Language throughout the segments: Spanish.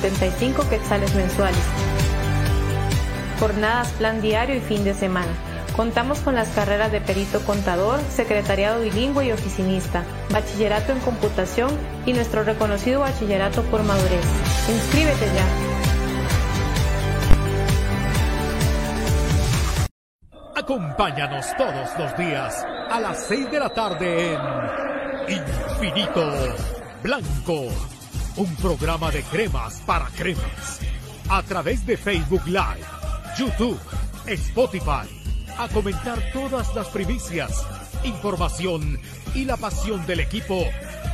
75 quetzales mensuales. Jornadas, plan diario y fin de semana. Contamos con las carreras de perito contador, secretariado bilingüe y oficinista, bachillerato en computación y nuestro reconocido bachillerato por madurez. Inscríbete ya. Acompáñanos todos los días a las 6 de la tarde en Infinito Blanco un programa de cremas para cremas. A través de Facebook Live, YouTube, Spotify. A comentar todas las primicias, información y la pasión del equipo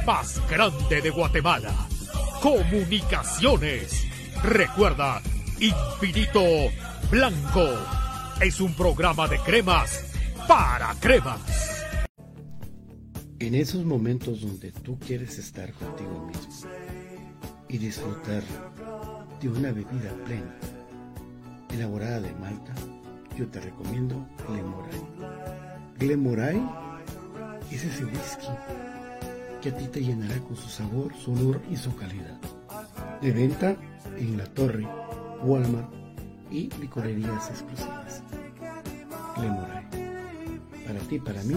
más grande de Guatemala. Comunicaciones. Recuerda, Infinito Blanco es un programa de cremas para cremas. En esos momentos donde tú quieres estar contigo mismo y disfrutar de una bebida plena, elaborada de malta, yo te recomiendo Glemoray. Glemoray es ese whisky que a ti te llenará con su sabor, su olor y su calidad. De venta en La Torre, Walmart y licorerías exclusivas. Glemoray. Para ti, para mí,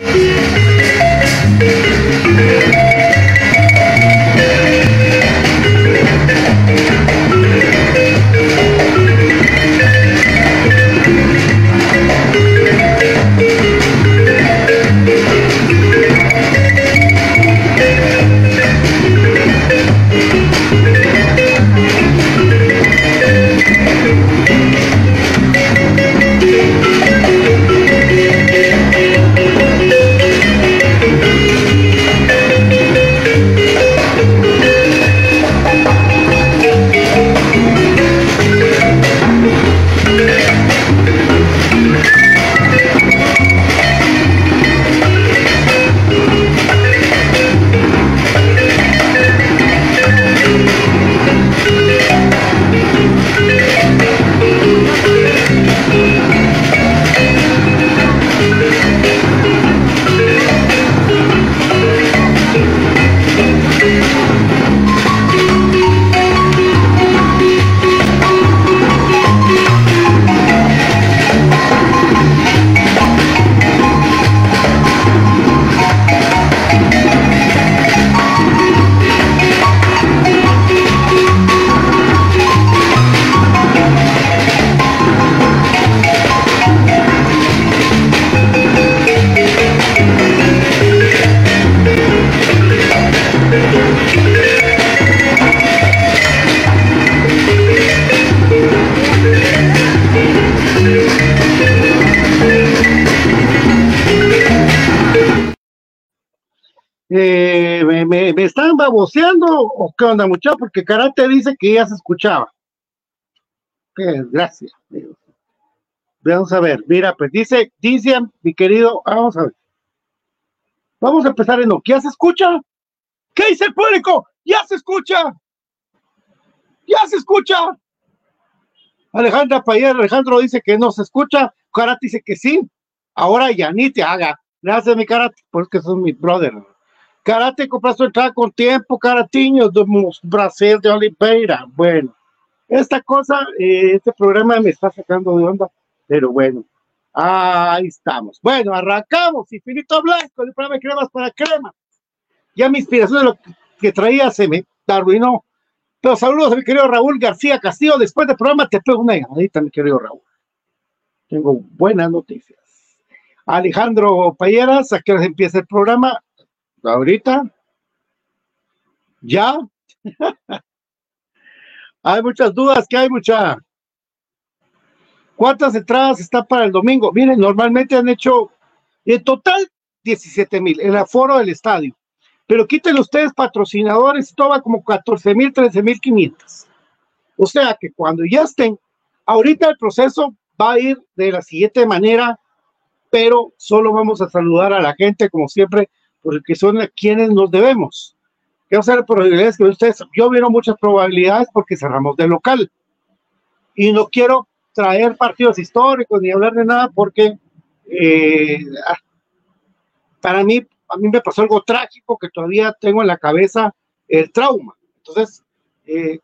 Yeah. Baboseando o qué onda, muchacho? Porque Karate dice que ya se escuchaba. Qué desgracia. Vamos a ver, mira, pues dice, dice mi querido, vamos a ver. Vamos a empezar en lo que ya se escucha. ¿Qué dice el público? ¡Ya se escucha! ¡Ya se escucha! Alejandra Payer, Alejandro dice que no se escucha, Karate dice que sí. Ahora ya ni te haga. Gracias, mi Karate, porque son mi brother. Karate compraste entrada con tiempo, Caratiño, de Brasil de Oliveira. Bueno, esta cosa, eh, este programa me está sacando de onda, pero bueno, ahí estamos. Bueno, arrancamos, Infinito Blanco, el programa de cremas para crema. Ya mi inspiración de lo que traía se me arruinó. Pero saludos a mi querido Raúl García Castillo. Después del programa te pego una llamadita, mi querido Raúl. Tengo buenas noticias. Alejandro Payeras, ¿a hora empieza el programa? Ahorita, ya. hay muchas dudas, que hay mucha. ¿Cuántas entradas están para el domingo? Miren, normalmente han hecho en total 17 mil, el aforo del estadio. Pero quiten ustedes patrocinadores va como 14 mil, 13 mil 500. O sea que cuando ya estén, ahorita el proceso va a ir de la siguiente manera, pero solo vamos a saludar a la gente como siempre porque son a quienes nos debemos. ¿Qué ser probabilidades que ustedes? Yo veo muchas probabilidades porque cerramos de local. Y no quiero traer partidos históricos ni hablar de nada porque eh, ah, para mí, a mí me pasó algo trágico que todavía tengo en la cabeza el trauma. Entonces, eh,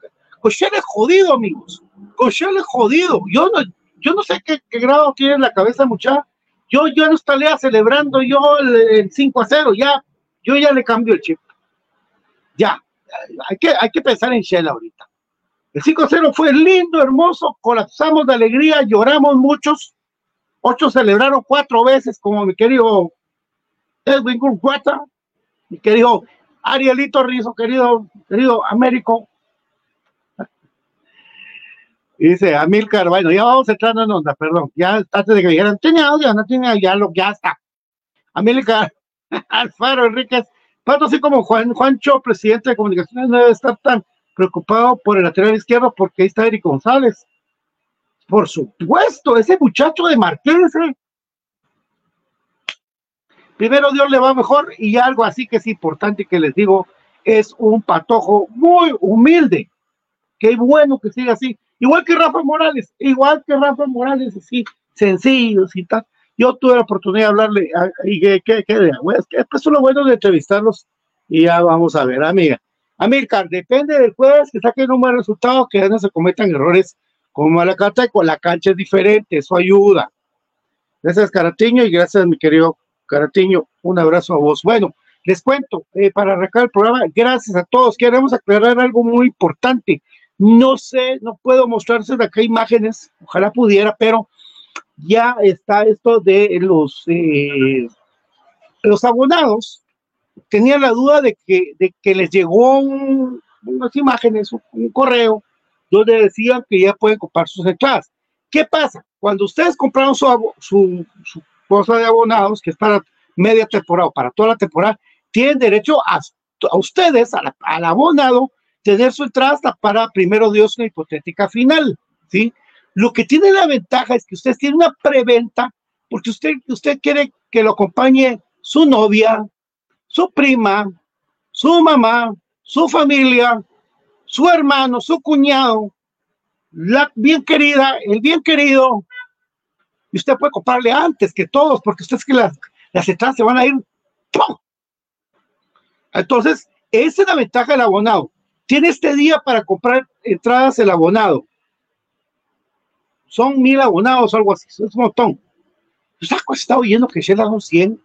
es jodido, amigos. Cochelle es jodido. Yo no, yo no sé qué, grado tiene en la cabeza mucha yo, yo no estaría celebrando yo el, 5 a 0, ya, yo ya le cambio el chip. Ya, hay que, hay que pensar en Shell ahorita. El 5 a 0 fue lindo, hermoso, colapsamos de alegría, lloramos muchos. Ocho celebraron cuatro veces, como mi querido Edwin Gurguata, mi querido Arielito Rizo, querido, querido Américo, dice Amilcar, bueno, ya vamos entrando en onda, perdón, ya antes de que dijeran, tiene audio, no tiene, ya lo, ya está. Amilcar, Alfaro Enríquez, tanto así como Juan, Juancho, presidente de comunicaciones, no debe estar tan preocupado por el lateral izquierdo porque ahí está Eric González. Por supuesto, ese muchacho de Martínez. ¿eh? Primero Dios le va mejor y algo así que es importante que les digo, es un patojo muy humilde. Qué bueno que siga así Igual que Rafa Morales, igual que Rafa Morales, así, sencillos y tal. Yo tuve la oportunidad de hablarle, y que, que, que, es que es lo bueno de entrevistarlos y ya vamos a ver, amiga. Amilcar, depende del jueves que saque un buen resultado, que no se cometan errores como a la carta y con la cancha es diferente, eso ayuda. Gracias, Caratiño, y gracias, mi querido Caratiño. Un abrazo a vos. Bueno, les cuento, eh, para arrancar el programa, gracias a todos. Queremos aclarar algo muy importante. No sé, no puedo mostrarse de acá imágenes, ojalá pudiera, pero ya está esto de los, eh, los abonados. Tenía la duda de que, de que les llegó unas imágenes, un, correo, donde decían que ya pueden comprar sus entradas. ¿Qué pasa? Cuando ustedes compraron su, su, cosa de abonados, que es para media temporada, para toda la temporada, tienen derecho a, a ustedes, al abonado, tener su entrada para, primero Dios, una hipotética final, ¿sí? Lo que tiene la ventaja es que usted tiene una preventa porque usted, usted quiere que lo acompañe su novia, su prima, su mamá, su familia, su hermano, su cuñado, la bien querida, el bien querido, y usted puede comprarle antes que todos, porque usted es que las, las entradas se van a ir. Entonces, esa es la ventaja del abonado. Tiene este día para comprar entradas el abonado. Son mil abonados algo así, es un montón. ¿Estás está oyendo que Shela son 100?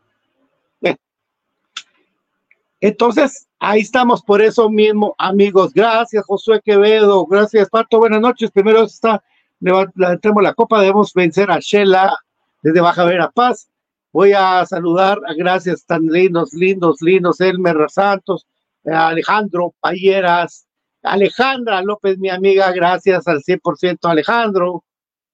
Entonces, ahí estamos por eso mismo, amigos. Gracias, Josué Quevedo. Gracias, Pato. Buenas noches. Primero está, tenemos la copa, debemos vencer a Shela desde Baja Verapaz. Voy a saludar, gracias, tan lindos, lindos, lindos, Elmer Santos, Alejandro Payeras, Alejandra López, mi amiga, gracias al 100% Alejandro,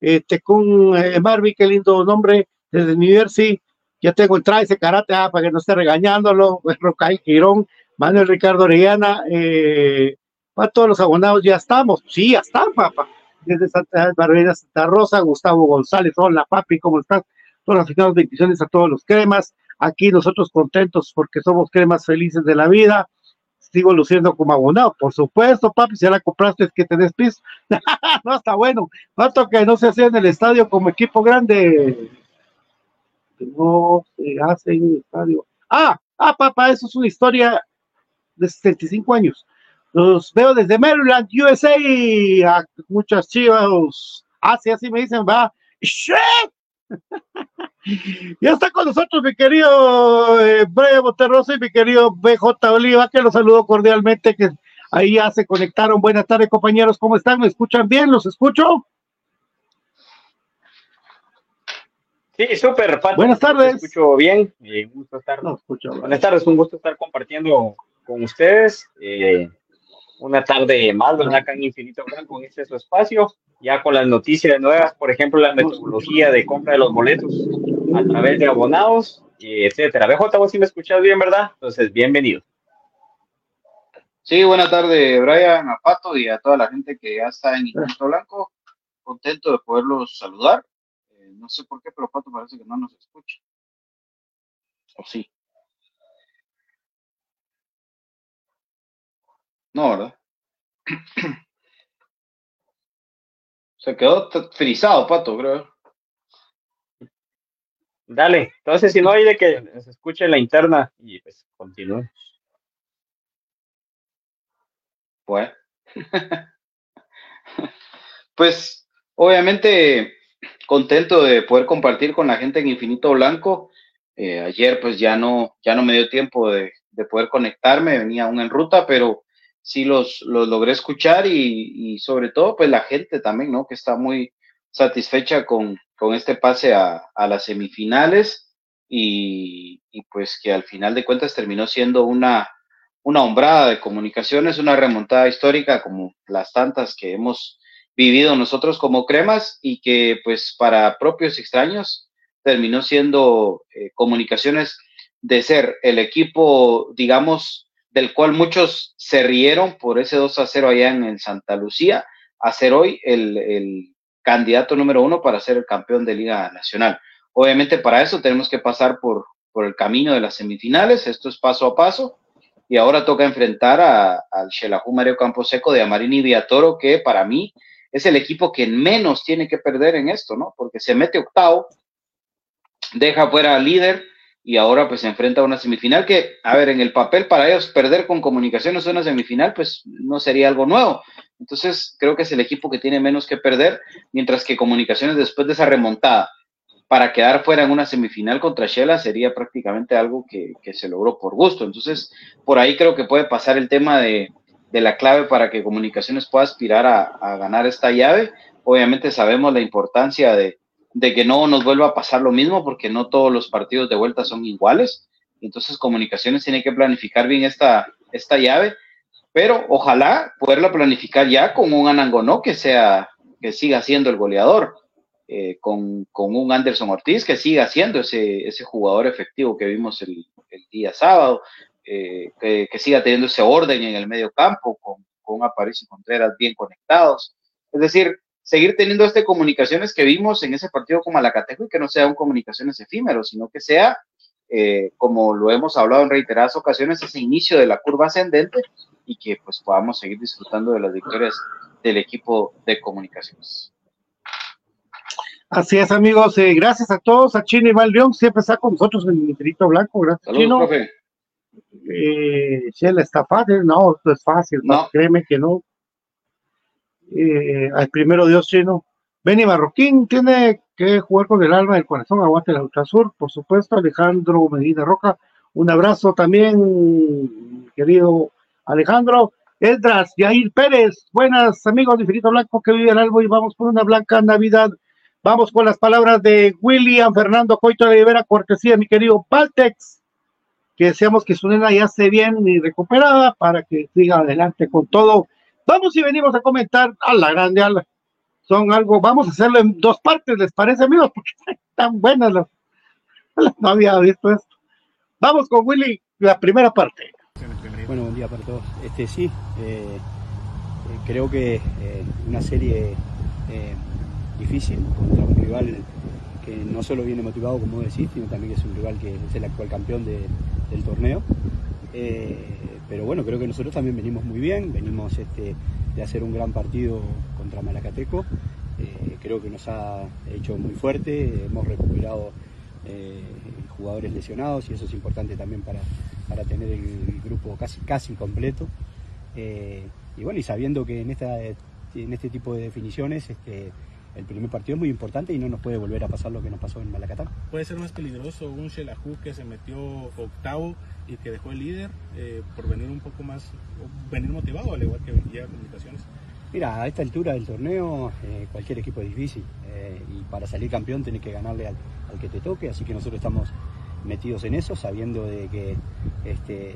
este, con eh, Marvin, qué lindo nombre, desde New Jersey, ya tengo el traje karate, ah, para que no esté regañándolo, Rocay Girón, Manuel Ricardo Orellana, eh, para todos los abonados ya estamos, sí, ya están, papá, desde Santa Barbera, Santa Rosa, Gustavo González, hola papi, ¿cómo estás? Todas las bendiciones a todos los cremas, aquí nosotros contentos porque somos cremas felices de la vida, sigo luciendo como abonado. Por supuesto, papi, si ya la compraste es que tenés piso. no, está bueno. Falta que no se hace en el estadio como equipo grande. No se hace en el estadio. Ah, Ah, papá, eso es una historia de 65 años. Los veo desde Maryland, USA, a muchas chivas. Así, así me dicen, va. Ya está con nosotros mi querido eh, Brian Monterroso y mi querido BJ Oliva, que los saludo cordialmente, que ahí ya se conectaron. Buenas tardes, compañeros, ¿cómo están? ¿Me escuchan bien? ¿Los escucho? Sí, súper. Buenas tardes. escucho bien. Eh, gusto estar. No, escucho, Buenas tardes, un gusto estar compartiendo con ustedes. Eh, una tarde más, ¿verdad? Acá en Infinito Blanco, en este su espacio, ya con las noticias nuevas, por ejemplo, la metodología de compra de los boletos a través de abonados, etcétera. BJ, vos sí me escuchas bien, ¿verdad? Entonces, bienvenido. Sí, buena tarde, Brian, a Pato y a toda la gente que ya está en Infinito Blanco. Contento de poderlos saludar. Eh, no sé por qué, pero Pato parece que no nos escucha. ¿O sí? No, ¿verdad? Se quedó frisado, Pato, creo. Dale, entonces si no hay de que se escuche la interna y pues continúe. Bueno. pues obviamente contento de poder compartir con la gente en Infinito Blanco. Eh, ayer pues ya no, ya no me dio tiempo de, de poder conectarme, venía aún en ruta, pero sí los, los logré escuchar y, y, sobre todo pues la gente también, ¿no? Que está muy satisfecha con, con este pase a, a las semifinales y, y, pues que al final de cuentas terminó siendo una, una hombrada de comunicaciones, una remontada histórica como las tantas que hemos vivido nosotros como cremas y que pues para propios extraños terminó siendo eh, comunicaciones de ser el equipo, digamos, del cual muchos se rieron por ese 2 a 0 allá en Santa Lucía, a ser hoy el, el candidato número uno para ser el campeón de Liga Nacional. Obviamente para eso tenemos que pasar por, por el camino de las semifinales, esto es paso a paso, y ahora toca enfrentar a, al Xelajú Mario Camposeco de Amarini Viatoro, que para mí es el equipo que menos tiene que perder en esto, ¿no? Porque se mete octavo, deja fuera al líder, y ahora pues se enfrenta a una semifinal que, a ver, en el papel para ellos perder con comunicaciones una semifinal pues no sería algo nuevo. Entonces creo que es el equipo que tiene menos que perder, mientras que comunicaciones después de esa remontada para quedar fuera en una semifinal contra Shela sería prácticamente algo que, que se logró por gusto. Entonces por ahí creo que puede pasar el tema de, de la clave para que comunicaciones pueda aspirar a, a ganar esta llave. Obviamente sabemos la importancia de, de que no nos vuelva a pasar lo mismo, porque no todos los partidos de vuelta son iguales. Entonces, Comunicaciones tiene que planificar bien esta, esta llave, pero ojalá poderla planificar ya con un Anangonó que sea, que siga siendo el goleador, eh, con, con, un Anderson Ortiz que siga siendo ese, ese jugador efectivo que vimos el, día sábado, eh, que, siga teniendo ese orden en el medio campo, con, con Aparicio Contreras bien conectados. Es decir, seguir teniendo este comunicaciones que vimos en ese partido con Malacateco y que no sea un comunicaciones efímero, sino que sea, eh, como lo hemos hablado en reiteradas ocasiones, ese inicio de la curva ascendente y que pues podamos seguir disfrutando de las victorias del equipo de comunicaciones. Así es, amigos. Eh, gracias a todos. A Chino Iván León siempre está con nosotros en el Infinito Blanco. Gracias, Saludos, Chino. profe. Eh, Chela, está fácil. No, esto es fácil. No. Créeme que no eh, al primero Dios chino. Benny Marroquín tiene que jugar con el alma del corazón, aguante la Ultrasur, por supuesto, Alejandro Medina Roca, un abrazo también, querido Alejandro. Edras, Yair Pérez, buenas amigos de Infinito Blanco que vive el albo y vamos por una blanca Navidad. Vamos con las palabras de William Fernando Coito de Rivera, cortesía mi querido Paltex, que deseamos que su nena ya esté bien y recuperada para que siga adelante con todo Vamos y venimos a comentar a la grande, a la, son algo, vamos a hacerlo en dos partes, ¿les parece, amigos? Porque están buenas las, no había visto esto. Vamos con Willy, la primera parte. Bueno, buen día para todos. Este sí, eh, eh, creo que eh, una serie eh, difícil contra un rival que no solo viene motivado, como decís, sino también que es un rival que es el actual campeón de, del torneo. Eh, pero bueno, creo que nosotros también venimos muy bien, venimos este, de hacer un gran partido contra Malacateco, eh, creo que nos ha hecho muy fuerte, hemos recuperado jugadores lesionados y eso es importante también para, para tener el grupo casi, casi completo. y bueno, y sabiendo que en, esta, en este tipo de definiciones este, el primer partido es muy importante y no nos puede volver a pasar lo que nos pasó en Malacatán. Puede ser más peligroso un Shelahu que se metió octavo y que dejó el líder eh, por venir un poco más, venir motivado al igual que venía Comunicaciones. Mira, a esta altura del torneo eh, cualquier equipo es difícil eh, y para salir campeón tenés que ganarle al, que te toque, así que nosotros estamos metidos en eso, sabiendo de que este,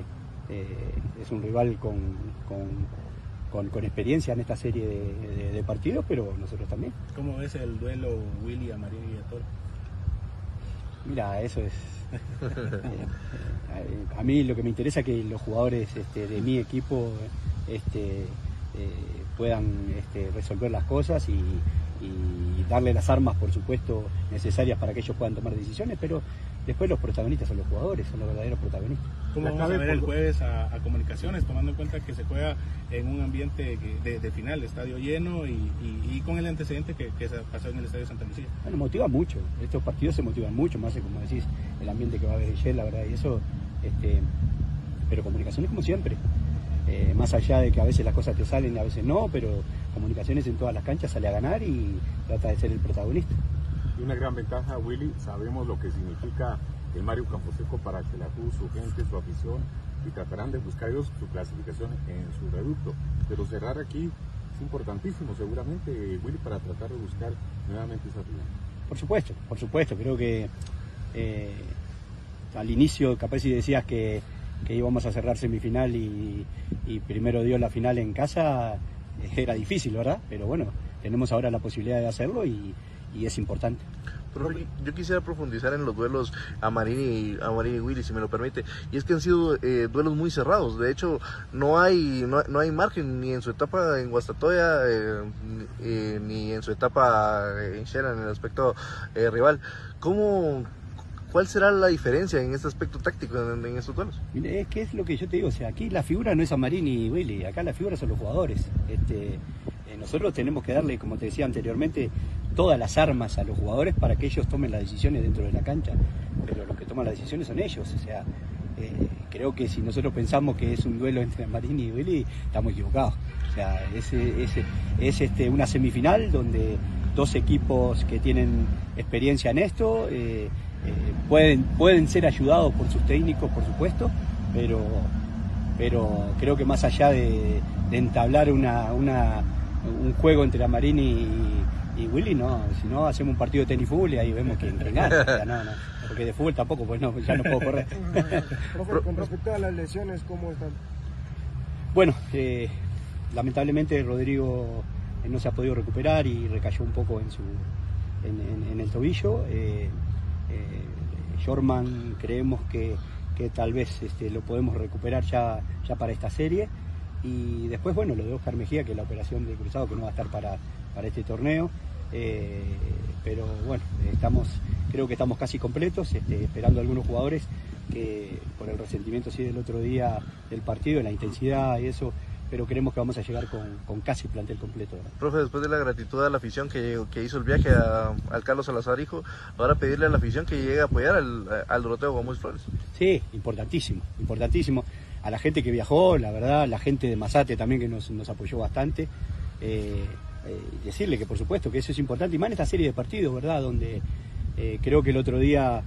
es un rival con con, experiencia en esta serie de, partidos, pero nosotros también. ¿Cómo ves el duelo Willy, Amarillo y Toro? Mira, eso es... A mí lo que me interesa es que los jugadores este, de mi equipo este, eh, puedan este, resolver las cosas y, y darle las armas, por supuesto, necesarias para que ellos puedan tomar decisiones, pero después los protagonistas son los jugadores, son los verdaderos protagonistas. ¿Cómo vamos a ver el jueves a, comunicaciones, tomando en cuenta que se juega en un ambiente de, final, estadio lleno y, con el antecedente que, se pasó en el estadio Santa Lucía? Bueno, motiva mucho, estos partidos se motivan mucho, más como decís, el ambiente que va a haber ayer, la verdad, y eso, este, pero comunicaciones como siempre. Eh, más allá de que a veces las cosas te salen y a veces no, pero comunicaciones en todas las canchas sale a ganar y trata de ser el protagonista. Y una gran ventaja, Willy, sabemos lo que significa el Mario Camposeco para que la su gente, su afición, y tratarán de buscar ellos su clasificación en su reducto. Pero cerrar aquí es importantísimo, seguramente, Willy, para tratar de buscar nuevamente esa final. Por supuesto, por supuesto, creo que eh, al inicio capaz si decías que, íbamos a cerrar semifinal y, y primero dio la final en casa, era difícil, ¿verdad? Pero bueno, tenemos ahora la posibilidad de hacerlo y, es importante. yo quisiera profundizar en los duelos a Marini, a Marini y Willy, si me lo permite. Y es que han sido eh, duelos muy cerrados. De hecho, no hay, no, hay margen ni en su etapa en Guastatoya, eh, eh, ni en su etapa en Shera, en el aspecto rival. ¿Cómo, ¿Cuál será la diferencia en este aspecto táctico en, estos duelos? es que es lo que yo te digo, o sea, aquí la figura no es a Marini y Willy, acá la figura son los jugadores. Este, eh, nosotros tenemos que darle, como te decía anteriormente, todas las armas a los jugadores para que ellos tomen las decisiones dentro de la cancha, pero los que toman las decisiones son ellos, o sea, eh, creo que si nosotros pensamos que es un duelo entre Marini y Willy, estamos equivocados. O sea, es, es, este, una semifinal donde dos equipos que tienen experiencia en esto, eh, pueden, pueden ser ayudados por sus técnicos, por supuesto, pero, pero creo que más allá de, entablar una, un juego entre Amarini y, Willy, no, si no hacemos un partido de tenis fútbol y ahí vemos quién, gana. porque de fútbol tampoco, pues no, ya no puedo correr. con respecto a las lesiones, ¿cómo están? Bueno, eh, lamentablemente Rodrigo eh, no se ha podido recuperar y recayó un poco en su en, el tobillo. Shortman creemos que, tal vez este, lo podemos recuperar ya, ya para esta serie. Y después, bueno, lo de Oscar Mejía, que es la operación de cruzado que no va a estar para, para este torneo. Eh, pero bueno, estamos, creo que estamos casi completos, este, esperando a algunos jugadores que por el resentimiento sí del otro día del partido, la intensidad y eso, pero creemos que vamos a llegar con, casi plantel completo. Profe, después de la gratitud a la afición que, hizo el viaje al Carlos Salazar Hijo, ahora pedirle a la afición que llegue a apoyar al, al Doroteo Gómez Flores. Sí, importantísimo, importantísimo. A la gente que viajó, la verdad, la gente de Mazate también que nos, apoyó bastante. Eh, eh, decirle que por supuesto que eso es importante, y más en esta serie de partidos, ¿verdad? Donde eh, creo que el otro día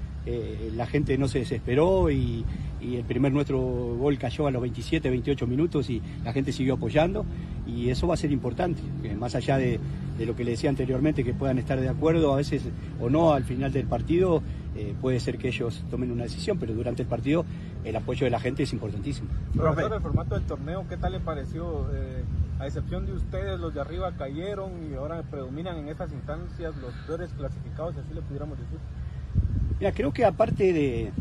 la gente no se desesperó y, y el primer nuestro gol cayó a los 27, 28 minutos y la gente siguió apoyando y eso va a ser importante, más allá de, lo que le decía anteriormente, que puedan estar de acuerdo a veces o no al final del partido, eh, puede ser que ellos tomen una decisión, pero durante el partido el apoyo de la gente es importantísimo. Profesor, el formato del torneo, ¿qué tal le pareció? Eh, a excepción de ustedes, los de arriba cayeron y ahora predominan en estas instancias los peores clasificados, así le pudiéramos decir. Mira, creo que aparte de,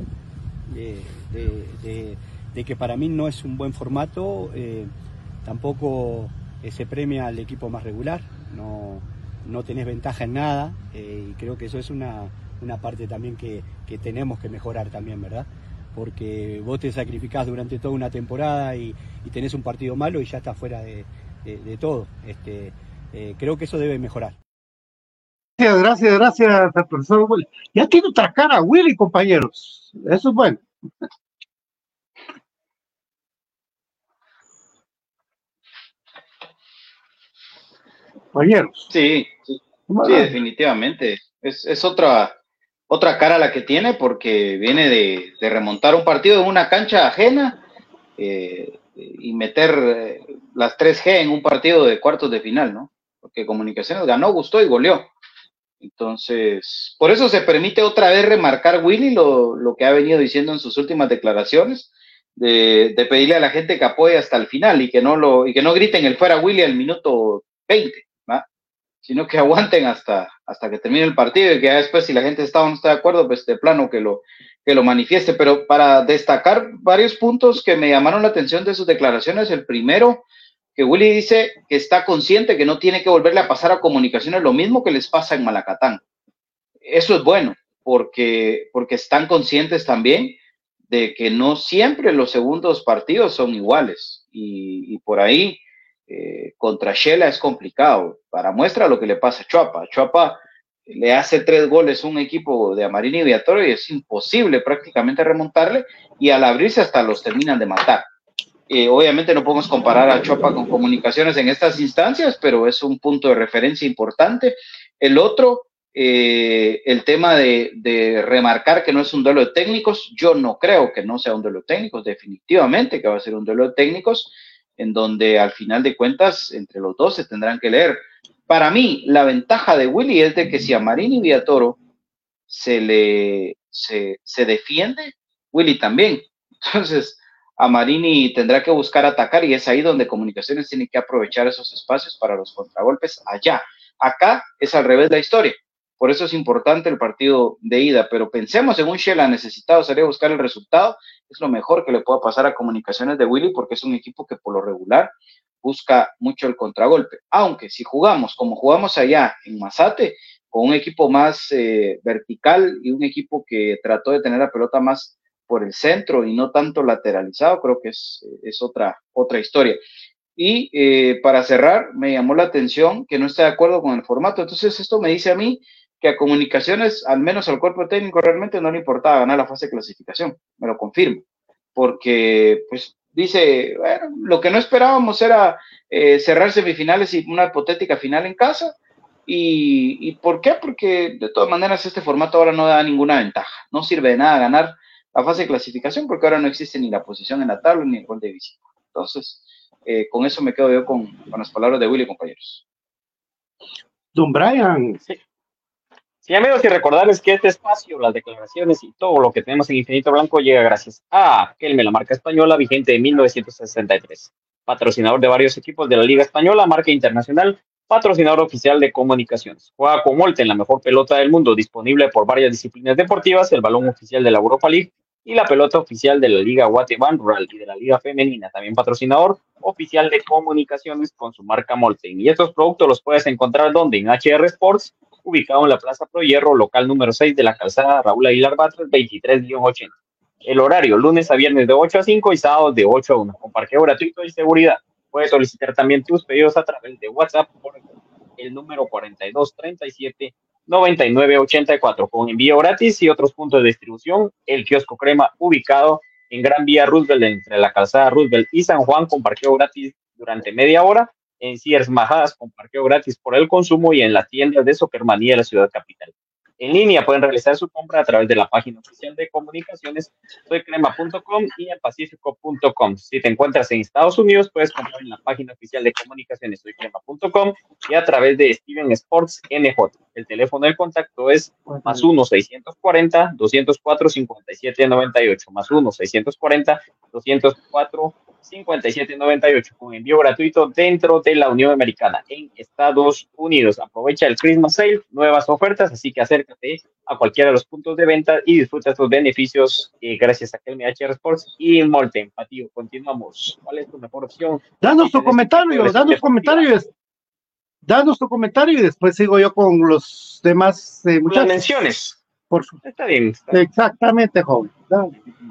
de, que para mí no es un buen formato, eh, tampoco eh, se premia al equipo más regular, no, no tenés ventaja en nada eh, y creo que eso es una, parte también que, tenemos que mejorar también, ¿verdad? Porque vos te sacrificás durante toda una temporada y, tenés un partido malo y ya estás fuera de, todo. Este, creo que eso debe mejorar. Gracias, gracias, profesor Willy. Ya tiene otra cara, Willy, compañeros. Eso es bueno. Compañeros. Sí, sí, definitivamente. Es, es, otra, otra cara la que tiene porque viene de, de remontar un partido en una cancha ajena eh, y meter eh, las 3G en un partido de cuartos de final, ¿no? Porque Comunicaciones ganó, gustó y goleó. Entonces, por eso se permite otra vez remarcar Willy lo, lo que ha venido diciendo en sus últimas declaraciones, de, de, pedirle a la gente que apoye hasta el final y que no lo y que no griten el fuera Willy al minuto 20, ¿va? sino que aguanten hasta, hasta que termine el partido y que después si la gente está o no está de acuerdo, pues de plano que lo, que lo manifieste. Pero para destacar varios puntos que me llamaron la atención de sus declaraciones, el primero, que Willy dice que está consciente que no tiene que volverle a pasar a comunicaciones lo mismo que les pasa en Malacatán. Eso es bueno, porque, porque están conscientes también de que no siempre los segundos partidos son iguales. Y, por ahí, eh, contra Shela es complicado. Para muestra lo que le pasa a Chuapa. Chuapa le hace tres goles un equipo de Amarini y Viatorio y es imposible prácticamente remontarle y al abrirse hasta los terminan de matar. Eh, obviamente no podemos comparar a Chopa con comunicaciones en estas instancias, pero es un punto de referencia importante. El otro, eh, el tema de, remarcar que no es un duelo de técnicos, yo no creo que no sea un duelo de técnicos, definitivamente que va a ser un duelo de técnicos, en donde al final de cuentas entre los dos se tendrán que leer. Para mí, la ventaja de Willy es de que si a Marini Villatoro se le se, se defiende, Willy también. Entonces, a Marini tendrá que buscar atacar y es ahí donde Comunicaciones tiene que aprovechar esos espacios para los contragolpes allá. Acá es al revés de la historia. Por eso es importante el partido de ida, pero pensemos en un Shela necesitado, sería buscar el resultado, es lo mejor que le pueda pasar a Comunicaciones de Willy porque es un equipo que por lo regular busca mucho el contragolpe. Aunque si jugamos como jugamos allá en Mazate, con un equipo más eh, vertical y un equipo que trató de tener la pelota más por el centro y no tanto lateralizado, creo que es, es otra, otra historia. Y eh, para cerrar, me llamó la atención que no está de acuerdo con el formato. Entonces, esto me dice a mí que a comunicaciones, al menos al cuerpo técnico, realmente no le importaba ganar la fase de clasificación. Me lo confirmo. Porque, pues, dice, bueno, lo que no esperábamos era eh, cerrar semifinales y una hipotética final en casa. Y, ¿Y por qué? Porque de todas maneras este formato ahora no da ninguna ventaja. No sirve de nada ganar la fase de clasificación porque ahora no existe ni la posición en la tabla ni el gol de visita. Entonces, eh, con eso me quedo yo con, con, las palabras de Willy, compañeros. Don Brian. Sí. Sí, amigos, y recordarles que este espacio, las declaraciones y todo lo que tenemos en Infinito Blanco llega gracias a Kelme, la marca española vigente de 1963, patrocinador de varios equipos de la Liga Española, marca internacional, patrocinador oficial de comunicaciones. Juega con Molten, la mejor pelota del mundo, disponible por varias disciplinas deportivas, el balón oficial de la Europa League y la pelota oficial de la Liga Guatemala Rural y de la Liga Femenina, también patrocinador oficial de comunicaciones con su marca Molten. Y estos productos los puedes encontrar donde en HR Sports, ubicado en la Plaza Pro Hierro, local número 6 de la calzada Raúl Aguilar Batres, 23-80. El horario, lunes a viernes de 8 a 5 y sábados de 8 a 1, con parqueo gratuito y seguridad. Puedes solicitar también tus pedidos a través de WhatsApp por el número 4237 9984 con envío gratis y otros puntos de distribución. El kiosco crema ubicado en Gran Vía Roosevelt entre la calzada Roosevelt y San Juan con parqueo gratis durante media hora. En Sears Majadas con parqueo gratis por el consumo y en las tiendas de Sopermanía de la ciudad capital. En línea pueden realizar su compra a través de la página oficial de comunicaciones soycrema.com y en pacífico.com. Si te encuentras en Estados Unidos, puedes comprar en la página oficial de comunicaciones soycrema.com y a través de Steven Sports NJ. El teléfono del contacto es más 1-640-204-5798, más 1-640-204 5798 con envío gratuito dentro de la Unión Americana en Estados Unidos. Aprovecha el Christmas Sale, nuevas ofertas, así que acércate a cualquiera de los puntos de venta y disfruta estos beneficios eh, gracias a Kelme HR Sports y Molten. Patío, continuamos. ¿Cuál es tu mejor opción? Danos tu comentario, danos comentarios. Danos tu comentario y después sigo yo con los demás eh, muchachos. Las menciones. Por supuesto. Está bien. Exactamente, joven.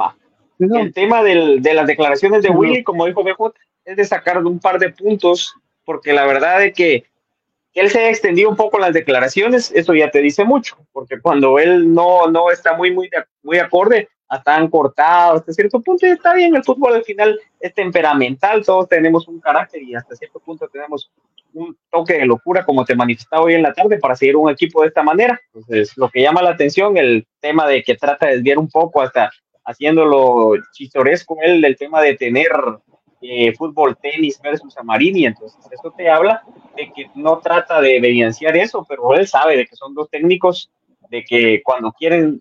Va. El tema del, de las declaraciones de Willy, como dijo BJ, es de sacar un par de puntos, porque la verdad es que él se haya extendido un poco las declaraciones, eso ya te dice mucho, porque cuando él no, no está muy, muy, muy acorde, están cortados hasta cierto punto y está bien, el fútbol al final es temperamental, todos tenemos un carácter y hasta cierto punto tenemos un toque de locura como te manifestaba hoy en la tarde para seguir un equipo de esta manera. Entonces, lo que llama la atención, el tema de que trata de desviar un poco hasta haciéndolo chistoresco él, el tema de tener eh, fútbol, tenis versus Amarini, entonces eso te habla de que no trata de evidenciar eso, pero él sabe de que son dos técnicos, de que cuando quieren,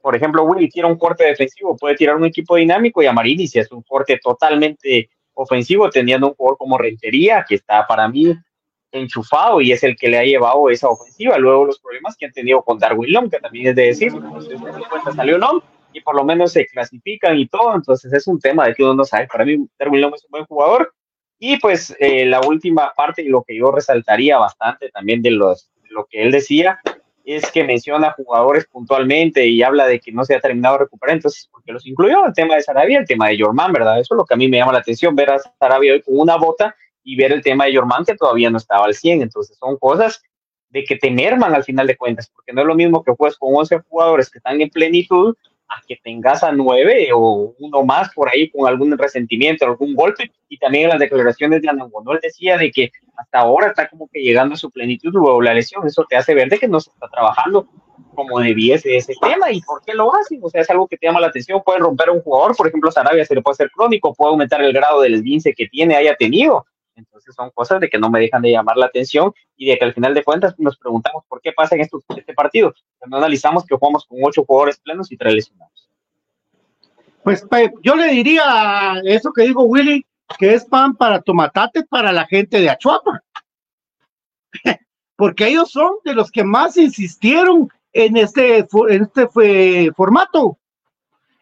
por ejemplo, Willy tira un corte defensivo, puede tirar un equipo dinámico y Amarini si es un corte totalmente ofensivo, teniendo un jugador como Rentería, que está para mí enchufado y es el que le ha llevado esa ofensiva. Luego los problemas que han tenido con Darwin Long, que también es de decir, cuenta salió Long, y por lo menos se clasifican y todo, entonces es un tema de que uno no sabe. Para mí, Darwin Long es un buen jugador. Y pues eh, la última parte y lo que yo resaltaría bastante también de, los, lo que él decía es que menciona jugadores puntualmente y habla de que no se ha terminado de recuperar, entonces, porque los incluyó el tema de Sarabia, el tema de Jorman, ¿verdad? Eso es lo que a mí me llama la atención, ver a Sarabia hoy con una bota y ver el tema de Jorman que todavía no estaba al 100, entonces son cosas de que te merman al final de cuentas, porque no es lo mismo que juegues con 11 jugadores que están en plenitud a que tengas a nueve o uno más por ahí con algún resentimiento, algún golpe. Y también en las declaraciones de Anangonó, él decía de que hasta ahora está como que llegando a su plenitud luego la lesión. Eso te hace ver de que no se está trabajando como debiese ese tema. ¿Y por qué lo hacen? O sea, es algo que te llama la atención. Pueden romper a un jugador, por ejemplo, Sarabia se le puede hacer crónico, puede aumentar el grado del esguince que tiene, haya tenido. Entonces son cosas de que no me dejan de llamar la atención y de que al final de cuentas nos preguntamos por qué pasa en este partido. No analizamos que jugamos con ocho jugadores plenos y tres lesionados. Pues yo le diría eso que digo Willy, que es pan para tomatate para la gente de Achuapa. Porque ellos son de los que más insistieron en este, en este formato.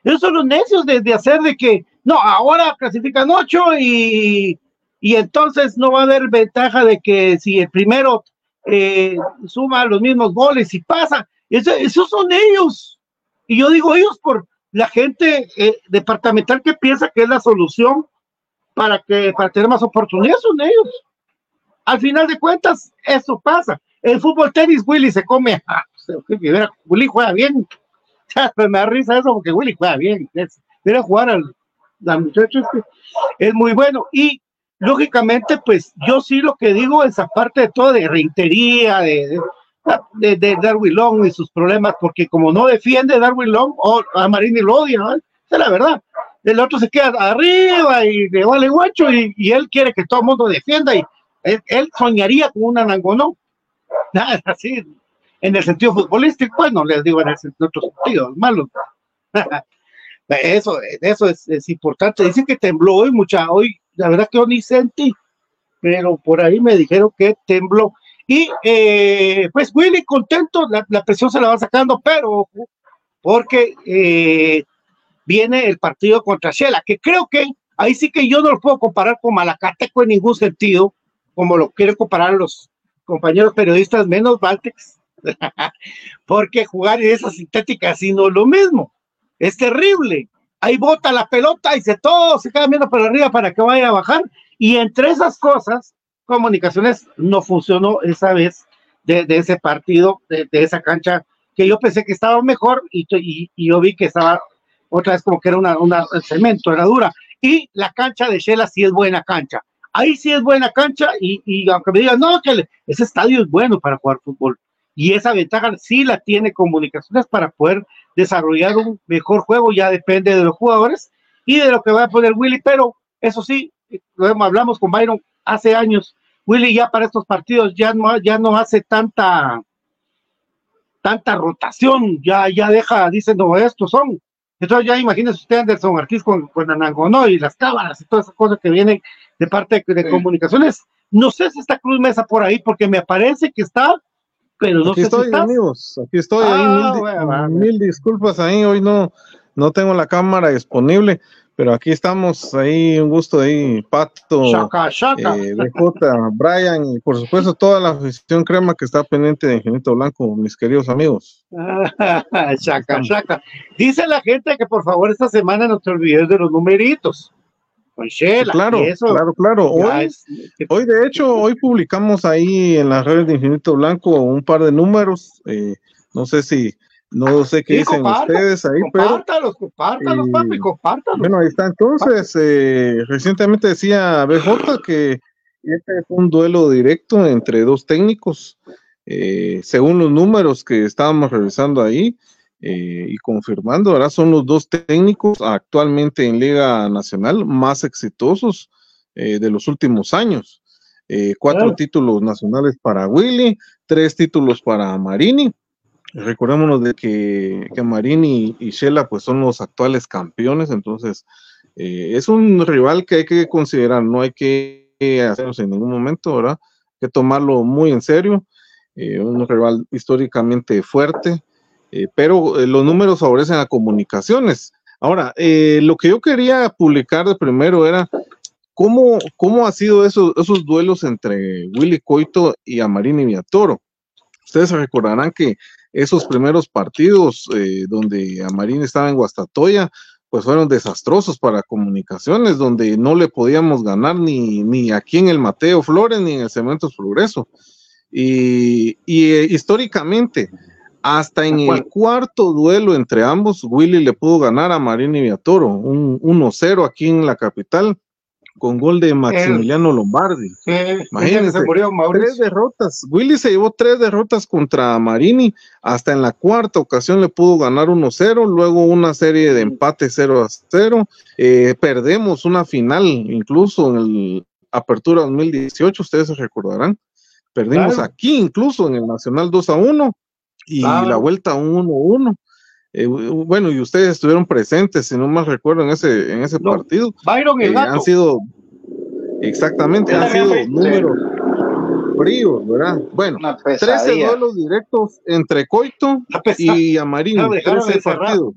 Ellos son los necios de, de hacer de que, no, ahora clasifican ocho y y entonces no va a haber ventaja de que si el primero eh, suma los mismos goles y pasa, esos son ellos. Y yo digo ellos por la gente eh, departamental que piensa que es la solución para que para tener más oportunidades son ellos. Al final de cuentas, eso pasa. El fútbol tenis, Willy se come. Willy juega bien. Me da risa eso porque Willy juega bien. Mira jugar al, al muchacho este, es muy bueno. Y lógicamente, pues yo sí lo que digo es aparte de todo de reintería, de, de, Darwin Long y sus problemas, porque como no defiende Darwin Long, o a Marini lo odia, ¿no? es la verdad. El otro se queda arriba y le vale guacho y, él quiere que todo el mundo defienda y él, soñaría con una Nangonó. Nada así, en el sentido futbolístico, bueno, les digo en, el, en otros sentidos, malos. Eso, eso es, es, importante. Dicen que tembló hoy mucha, hoy la verdad que yo ni sentí, pero por ahí me dijeron que tembló. Y eh, pues Willy contento, la, presión se la va sacando, pero porque eh, viene el partido contra Shela, que creo que ahí sí que yo no lo puedo comparar con Malacateco en ningún sentido, como lo quieren comparar los compañeros periodistas menos Baltex, porque jugar en esa sintética así no es lo mismo, es terrible ahí bota la pelota y se todo se queda viendo para arriba para que vaya a bajar. Y entre esas cosas, comunicaciones no funcionó esa vez de, ese partido, de, esa cancha, que yo pensé que estaba mejor y, yo vi que estaba otra vez como que era una, una cemento, era dura. Y la cancha de Shela sí es buena cancha. Ahí sí es buena cancha y, y aunque me digan, no, que ese estadio es bueno para jugar fútbol. Y esa ventaja sí la tiene comunicaciones para poder desarrollar un mejor juego, ya depende de los jugadores y de lo que va a poner Willy, pero eso sí, lo hablamos con Byron hace años, Willy ya para estos partidos ya no, ya no hace tanta tanta rotación, ya, ya deja, dicen, no, estos son. Entonces ya imagínese usted Anderson Ortiz con, con Anangonó y las cámaras y todas esas cosas que vienen de parte de, comunicaciones. No sé si está Cruz Mesa por ahí, porque me parece que está pero no aquí estoy, amigos, aquí estoy, ah, mil, disculpas ahí, hoy no, no tengo la cámara disponible, pero aquí estamos, ahí un gusto ahí, Pato, Eh, Brian y por supuesto toda la afición crema que está pendiente de Ingenito Blanco, mis queridos amigos. chaca, chaca. Dice la gente que por favor esta semana no te olvides de los numeritos. Con. Claro, claro, claro. Hoy, hoy, de hecho, hoy publicamos ahí en las redes de Infinito Blanco un par de números. Eh, no sé si, no sé qué dicen ustedes ahí, compártalos, pero. Compártalos, eh, papi, compártalos. Bueno, ahí está. Entonces, eh, recientemente decía BJ que este es un duelo directo entre dos técnicos. según los números que estábamos revisando ahí, eh, y confirmando, ahora son los dos técnicos actualmente en Liga Nacional más exitosos eh, de los últimos años. Eh, cuatro títulos nacionales para Willy, tres títulos para Marini. Recordémonos de que, que Marini y Shela pues son los actuales campeones, entonces es un rival que hay que considerar, no hay que hacerlo en ningún momento, ¿verdad? Hay que tomarlo muy en serio, un rival históricamente fuerte, eh, pero eh, los números favorecen a comunicaciones. Ahora, eh, lo que yo quería publicar de primero era cómo, cómo ha sido esos, duelos entre Willy Coito y Amarini Viatoro. Ustedes recordarán que esos primeros partidos donde Amarini estaba en Guastatoya, pues fueron desastrosos para comunicaciones, donde no le podíamos ganar ni, ni aquí en el Mateo Flores ni en el Cementos Progreso. Y, y históricamente, hasta en el cuarto duelo entre ambos, Willy le pudo ganar a Marini Viatoro, un 1-0 aquí en la capital, con gol de Maximiliano Lombardi. Imagínense, se murió tres derrotas. Willy se llevó tres derrotas contra Marini, hasta en la cuarta ocasión le pudo ganar 1-0, luego una serie de empate 0-0. Eh, perdemos una final, incluso en el Apertura 2018, ustedes se recordarán. Perdimos aquí, incluso en el Nacional 2 1 y la vuelta 1-1. Eh, bueno, y ustedes estuvieron presentes, si no más recuerdo, en ese, en ese partido. Byron eh, Han sido, exactamente, han sido números fríos, ¿verdad? Bueno, 13 duelos directos entre Coito y Amarillo, 13 partidos.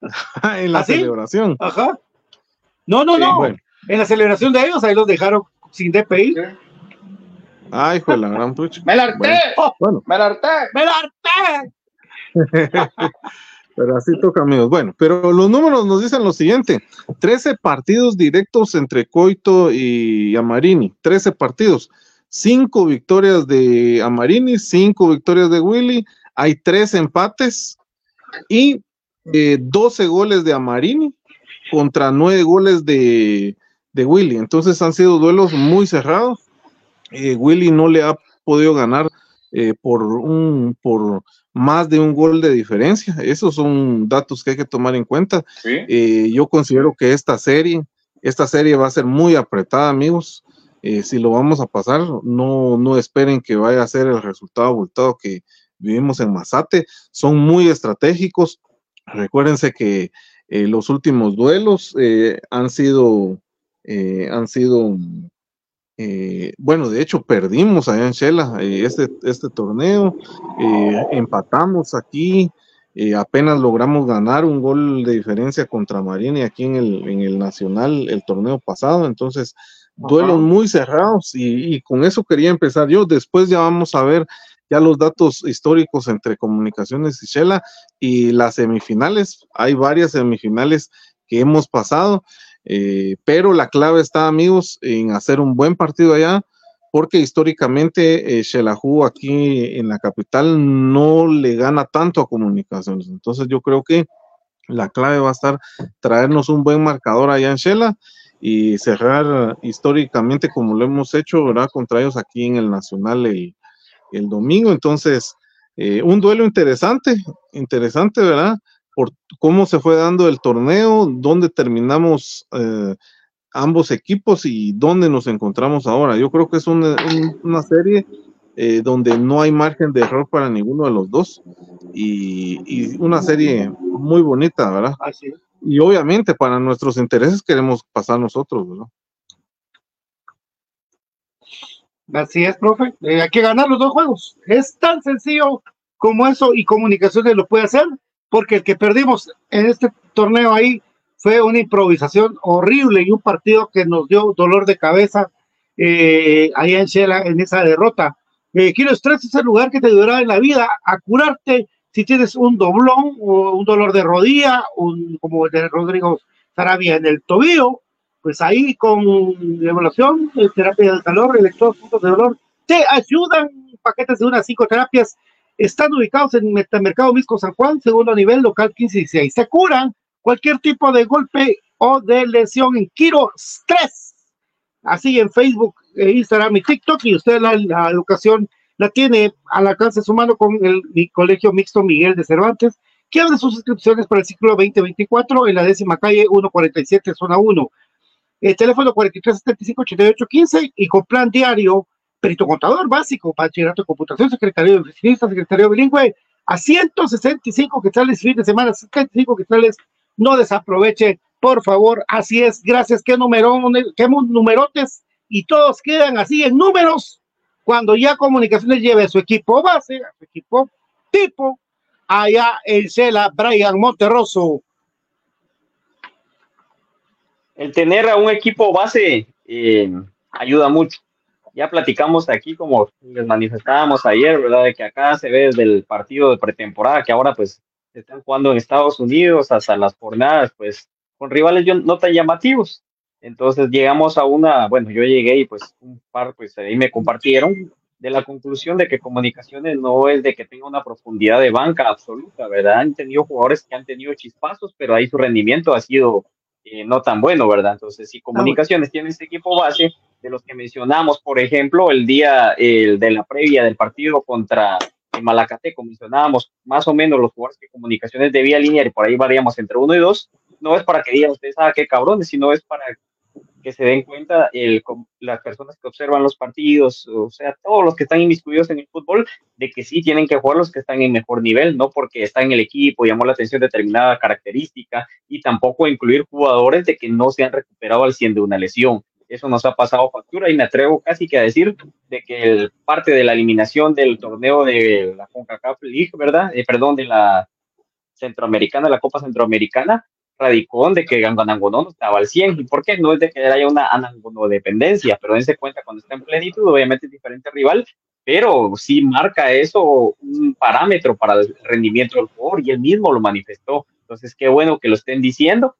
en la ¿Ah, celebración. Ajá. No, no, no. En la celebración de ellos, ahí los dejaron sin DPI. Ay, hijo de la gran pucha. ¡Me la harté! Bueno, ¡Me la harté! ¡Me la harté! pero así toca, amigos. Bueno, pero los números nos dicen lo siguiente: 13 partidos directos entre Coito y Amarini. 13 partidos. 5 victorias de Amarini, 5 victorias de Willy. Hay 3 empates y 12 eh, goles de Amarini contra 9 goles de, de Willy. Entonces han sido duelos muy cerrados eh, Willy no le ha podido ganar eh, por, un, por más de un gol de diferencia. Esos son datos que hay que tomar en cuenta. Eh, yo considero que esta serie, esta serie va a ser muy apretada, amigos. si lo vamos a pasar, no, no esperen que vaya a ser el resultado abultado que vivimos en Mazate. Son muy estratégicos. Recuérdense que los últimos duelos han sido han sido eh, bueno, de hecho perdimos allá en Shela eh, este, este torneo, eh, empatamos aquí, apenas logramos ganar un gol de diferencia contra Marini aquí en el, en el Nacional el torneo pasado, entonces duelos muy cerrados y, y, con eso quería empezar yo, después ya vamos a ver ya los datos históricos entre Comunicaciones y Shela y las semifinales, hay varias semifinales que hemos pasado eh, pero la clave está, amigos, en hacer un buen partido allá, porque históricamente eh, aquí en la capital no le gana tanto a comunicaciones. Entonces yo creo que la clave va a estar traernos un buen marcador allá en Shela y cerrar históricamente como lo hemos hecho, ¿verdad? Contra ellos aquí en el Nacional el, el domingo. Entonces, eh, un duelo interesante, interesante, ¿verdad? Por cómo se fue dando el torneo, dónde terminamos eh, ambos equipos y dónde nos encontramos ahora. Yo creo que es una, serie eh, donde no hay margen de error para ninguno de los dos y, una serie muy bonita, ¿verdad? Así. Y obviamente para nuestros intereses queremos pasar nosotros, ¿verdad? Así es, profe. Eh, hay que ganar los dos juegos. Es tan sencillo como eso y comunicaciones lo puede hacer porque el que perdimos en este torneo ahí fue una improvisación horrible y un partido que nos dio dolor de cabeza eh, ahí en Shela en esa derrota. Eh, quiero estar es el lugar que te ayudará en la vida a curarte si tienes un doblón o un dolor de rodilla, un, como el de Rodrigo Sarabia en el tobillo, pues ahí con evaluación, eh, terapia de calor, puntos de dolor, te ayudan paquetes de unas cinco terapias. Están ubicados en el mercado Misco San Juan, segundo nivel, local 15 y 16. Se curan cualquier tipo de golpe o de lesión en Kiro 3. Así en Facebook, e Instagram y TikTok. Y usted la, la educación la tiene al alcance de su mano con el, Colegio Mixto Miguel de Cervantes, que abre sus inscripciones para el ciclo 2024 en la décima calle 147, zona 1. El teléfono 4375-8815 y con plan diario, perito contador básico, bachillerato de computación, secretario de oficinista, secretario bilingüe, a 165 quetzales fin de semana, 75 quetzales, no desaproveche, por favor, así es, gracias, qué número, qué numerotes, y todos quedan así en números, cuando ya Comunicaciones lleve a su equipo base, a su equipo tipo, allá en Cela, Brian Monterroso. El tener a un equipo base eh, ayuda mucho. Ya platicamos aquí, como les manifestábamos ayer, ¿verdad? De que acá se ve desde el partido de pretemporada, que ahora pues están jugando en Estados Unidos hasta las jornadas, pues con rivales no tan llamativos. Entonces llegamos a una, bueno, yo llegué y pues un par, pues ahí me compartieron de la conclusión de que comunicaciones no es de que tenga una profundidad de banca absoluta, ¿verdad? Han tenido jugadores que han tenido chispazos, pero ahí su rendimiento ha sido eh, no tan bueno, ¿verdad? Entonces, si comunicaciones tiene este equipo base, de los que mencionamos, por ejemplo, el día el de la previa del partido contra Malacateco, mencionábamos más o menos los jugadores que comunicaciones debía alinear y por ahí variamos entre uno y dos, no es para que digan ustedes, ah, qué cabrones, sino es para que se den cuenta el, las personas que observan los partidos, o sea, todos los que están inmiscuidos en el fútbol, de que sí tienen que jugar los que están en mejor nivel, no porque está en el equipo, llamó la atención determinada característica, y tampoco incluir jugadores de que no se han recuperado al 100 de una lesión. Eso nos ha pasado factura y me atrevo casi que a decir de que el, parte de la eliminación del torneo de la CONCACAF League, ¿verdad? Eh, perdón, de la Centroamericana, la Copa Centroamericana, radicó de que Anangonó no estaba al 100. ¿Y por qué? No es de que haya una dependencia, pero dense cuenta cuando está en plenitud, obviamente es diferente rival, pero sí marca eso un parámetro para el rendimiento del jugador y él mismo lo manifestó. Entonces, qué bueno que lo estén diciendo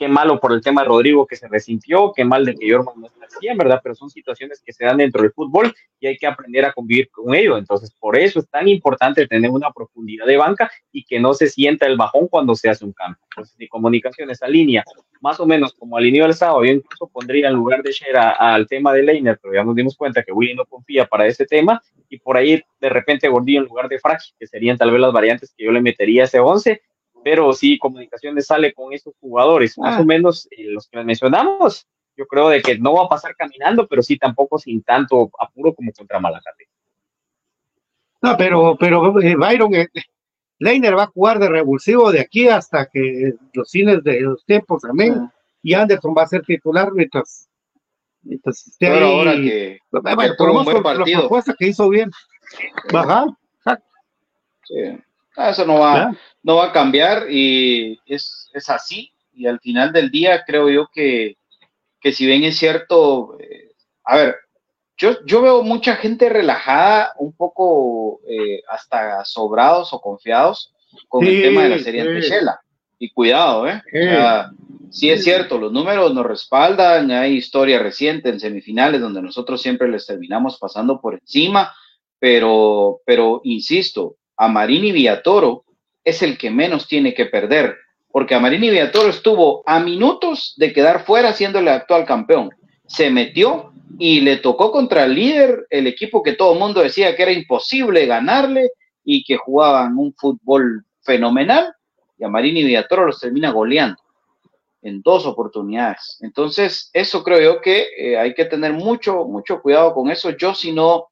qué malo por el tema de Rodrigo que se resintió, qué mal de que Yorman no está así, en verdad, pero son situaciones que se dan dentro del fútbol y hay que aprender a convivir con ello. Entonces, por eso es tan importante tener una profundidad de banca y que no se sienta el bajón cuando se hace un cambio. Entonces, si comunicación esa línea, más o menos como alineó el sábado, yo incluso pondría en lugar de Shera al tema de Leiner, pero ya nos dimos cuenta que Willy no confía para ese tema y por ahí de repente Gordillo en lugar de Fragi, que serían tal vez las variantes que yo le metería a ese 11 pero sí, Comunicaciones sale con esos jugadores, más o ah. menos eh, los que mencionamos, yo creo de que no va a pasar caminando, pero sí tampoco sin tanto apuro como contra Malacate. No, pero, pero eh, Byron, eh, Leiner va a jugar de revulsivo de aquí hasta que los fines de los tiempos también, ah. y Anderson va a ser titular mientras, mientras esté pero ahora que, bueno, por lo menos la propuesta que hizo bien. Baja. Sí. Ah, eso no va, no va a cambiar y es, así. Y al final del día creo yo que, si bien es cierto, eh, a ver, yo, yo veo mucha gente relajada, un poco eh, hasta sobrados o confiados con el tema de la serie Shela. Y cuidado, ¿eh? sí es cierto, los números nos respaldan, hay historia reciente en semifinales donde nosotros siempre les terminamos pasando por encima, pero, pero insisto, Amarini Villatoro es el que menos tiene que perder, porque Amarini Villatoro estuvo a minutos de quedar fuera siendo el actual campeón. Se metió y le tocó contra el líder, el equipo que todo el mundo decía que era imposible ganarle y que jugaban un fútbol fenomenal, y Amarini Villatoro los termina goleando en dos oportunidades. Entonces, eso creo yo que eh, hay que tener mucho, mucho cuidado con eso. Yo si no,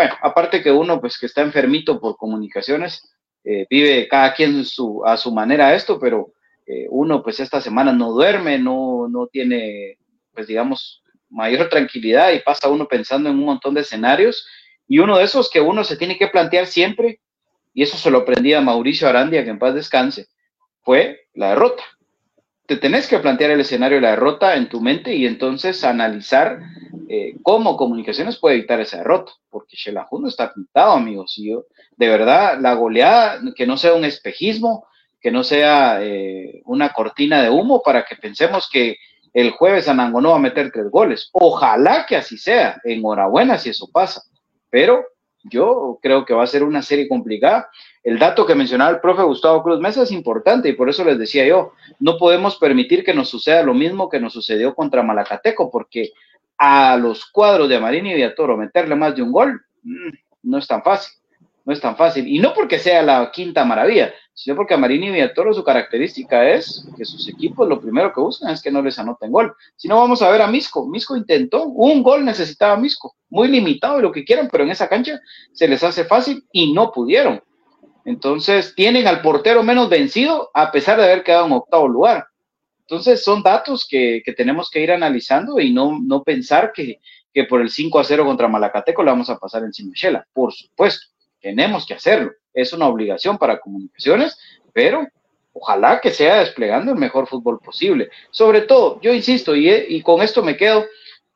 bueno, aparte que uno, pues que está enfermito por comunicaciones, eh, vive cada quien su, a su manera esto, pero eh, uno, pues esta semana no duerme, no, no tiene, pues digamos, mayor tranquilidad y pasa uno pensando en un montón de escenarios. Y uno de esos que uno se tiene que plantear siempre, y eso se lo aprendí a Mauricio Arandia, que en paz descanse, fue la derrota te tenés que plantear el escenario de la derrota en tu mente y entonces analizar eh, cómo comunicaciones puede evitar esa derrota, porque Shelahu no está pintado, amigos. Y yo, de verdad, la goleada, que no sea un espejismo, que no sea eh, una cortina de humo para que pensemos que, el jueves Anangonó va a meter tres goles. Ojalá que así sea. Enhorabuena si eso pasa. Pero yo creo que va a ser una serie complicada. El dato que mencionaba el profe Gustavo Cruz Mesa es importante y por eso les decía yo, no podemos permitir que nos suceda lo mismo que nos sucedió contra Malacateco, porque a los cuadros de Marini y Villatoro meterle más de un gol mm, no es tan fácil no es tan fácil. Y no porque sea la quinta maravilla, sino porque a Marini y Villatoro su característica es que sus equipos lo primero que buscan es que no les anoten gol. Si no, vamos a ver a Misco. Misco intentó, un gol necesitaba Misco, muy limitado y lo que quieran, pero en esa cancha se les hace fácil y no pudieron. Entonces, tienen al portero menos vencido a pesar de haber quedado en octavo lugar. Entonces, son datos que, tenemos que ir analizando y no, no pensar que, que por el 5 a 0 contra Malacateco le vamos a pasar de Shela. Por supuesto tenemos que hacerlo. Es una obligación para comunicaciones, pero ojalá que sea desplegando el mejor fútbol posible. Sobre todo, yo insisto, y, con esto me quedo,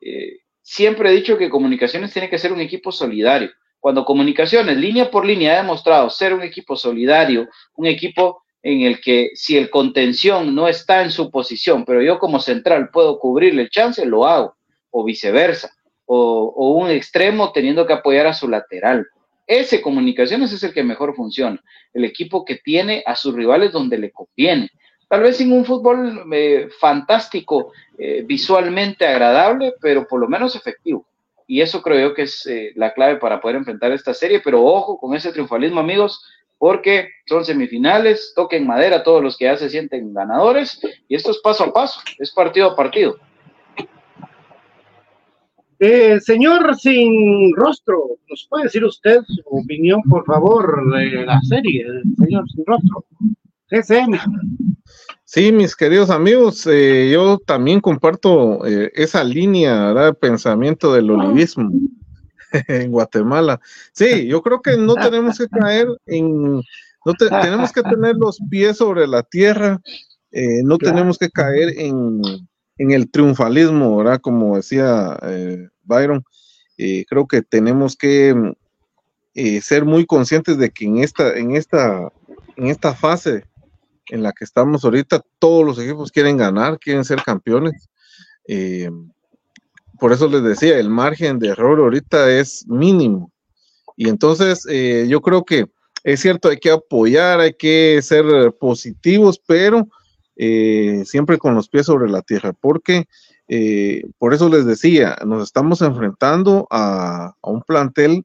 eh, siempre he dicho que comunicaciones tiene que ser un equipo solidario. Cuando comunicaciones, línea por línea, ha demostrado ser un equipo solidario, un equipo en el que si el contención no está en su posición, pero yo como central puedo cubrirle el chance, lo hago, o viceversa, o un extremo teniendo que apoyar a su lateral. Ese comunicaciones es el que mejor funciona, el equipo que tiene a sus rivales donde le conviene. Tal vez sin un fútbol eh, fantástico, eh, visualmente agradable, pero por lo menos efectivo. Y eso creo yo que es eh, la clave para poder enfrentar esta serie. Pero ojo con ese triunfalismo, amigos, porque son semifinales, toquen madera todos los que ya se sienten ganadores. Y esto es paso a paso, es partido a partido. Eh, señor sin rostro, ¿nos puede decir usted su opinión, por favor, de la serie, señor sin rostro? GCM. Sí, mis queridos amigos, eh, yo también comparto eh, esa línea de pensamiento del olivismo en Guatemala. Sí, yo creo que no tenemos que caer en, no tenemos que tener los pies sobre la tierra, no tenemos que caer en, en el triunfalismo, ¿verdad? Como decía eh, Byron, eh, creo que tenemos que eh, ser muy conscientes de que en esta, en esta, en esta fase en la que estamos ahorita, todos los equipos quieren ganar, quieren ser campeones. por eso les decía, el margen de error ahorita es mínimo. Y entonces yo creo que es cierto, hay que apoyar, hay que ser positivos, pero eh, siempre con los pies sobre la tierra, porque eh, por eso les decía, nos estamos enfrentando a, un plantel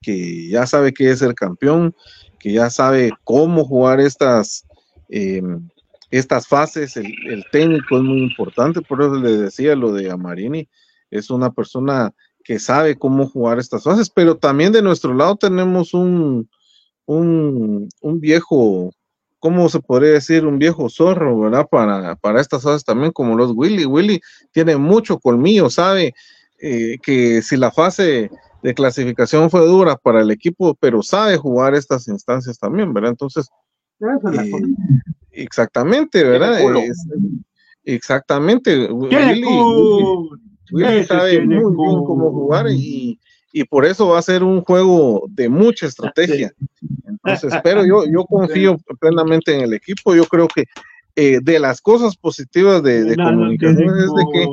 que ya sabe qué es el campeón, que ya sabe cómo jugar estas, em, estas fases, el, técnico es muy importante, por eso les decía lo de Amarini, es una persona que sabe cómo jugar estas fases, pero también de nuestro lado tenemos un, un viejo ¿cómo se podría decir? Un viejo zorro, ¿verdad? Para, para estas cosas también, como los Willy. Willy tiene mucho colmillo, sabe eh, que si la fase de clasificación fue dura para el equipo, pero sabe jugar estas instancias también, ¿verdad? Entonces, eh, exactamente, ¿verdad? exactamente. Willy, Willy, sabe muy bien cómo jugar y, y por eso va a ser un juego de mucha estrategia. Entonces, pero yo, yo confío plenamente en el equipo. Yo creo que eh, de las cosas positivas de, de comunicación es de que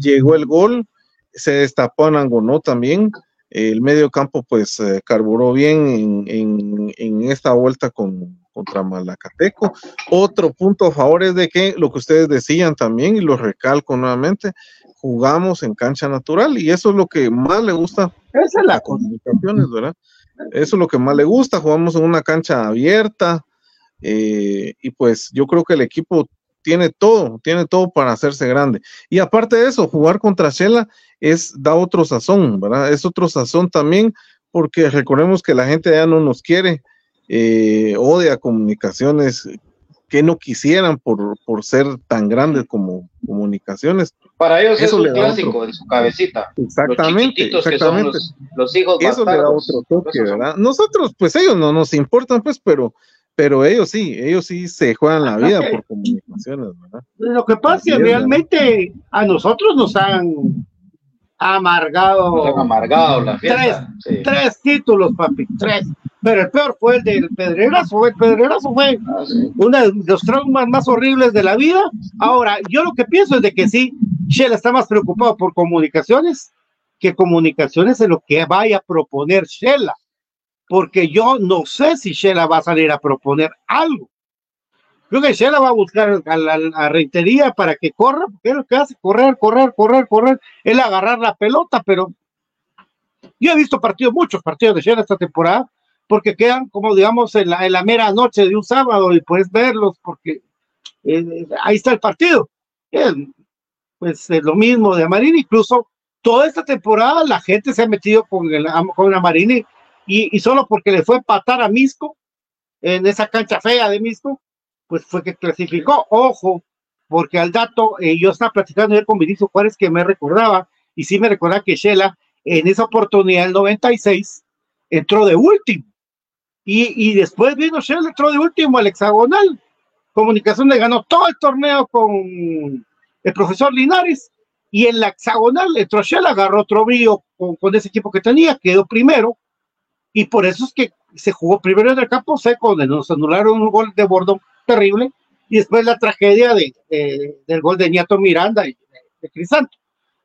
llegó el gol, se destapó Anangonó también. El medio campo, pues, eh, carburó bien en, en, esta vuelta con, contra Malacateco. Otro punto a favor es de que lo que ustedes decían también, y lo recalco nuevamente, jugamos en cancha natural y eso es lo que más le gusta Esa es la comunicaciones, ¿verdad? Eso es lo que más le gusta, jugamos en una cancha abierta eh, y pues yo creo que el equipo tiene todo, tiene todo para hacerse grande. Y aparte de eso, jugar contra Shela es, da otro sazón, ¿verdad? Es otro sazón también porque recordemos que la gente ya no nos quiere, eh, odia comunicaciones que no quisieran por, por ser tan grandes como comunicaciones. Para ellos es un clásico en su cabecita. Exactamente, exactamente. los, hijos Eso le da otro toque, ¿verdad? Nosotros, pues ellos no nos importan, pues, pero, pero ellos sí, ellos sí se juegan la vida por comunicaciones, ¿verdad? Lo que pasa es que realmente a nosotros nos han amargado. Nos han amargado la fiesta. Tres, tres títulos, papi, tres pero el peor fue el del Pedrerazo. El Pedrerazo fue uno de los traumas más horribles de la vida. Ahora, yo lo que pienso es de que sí, Shell está más preocupado por comunicaciones que comunicaciones en lo que vaya a proponer Shela, porque yo no sé si Shela va a salir a proponer algo. Creo que Shela va a buscar a la reitería para que corra, porque es lo que hace, correr, correr, correr, correr, él agarrar la pelota, pero yo he visto partidos, muchos partidos de Shela esta temporada, porque quedan como digamos en la, en la mera noche de un sábado y puedes verlos porque eh, ahí está el partido. pues es lo mismo de Amarini, incluso toda esta temporada la gente se ha metido con, el, con Amarini y, y solo porque le fue a empatar a Misco en esa cancha fea de Misco, pues fue que clasificó. Ojo, porque al dato, eh, yo estaba platicando ayer con Vinicio Juárez que me recordaba, y sí me recordaba que Shela en esa oportunidad, el 96, entró de último. Y, después vino Shell, entró de último al hexagonal. Comunicación le ganó todo el torneo con el profesor Linares. Y en la hexagonal entró Shell, agarró otro brillo con, ese equipo que tenía, quedó primero. Y por eso es que se jugó primero en el campo seco, donde nos anularon un gol de Bordón terrible. Y después la tragedia de, del gol de Ñato Miranda y de, Crisanto.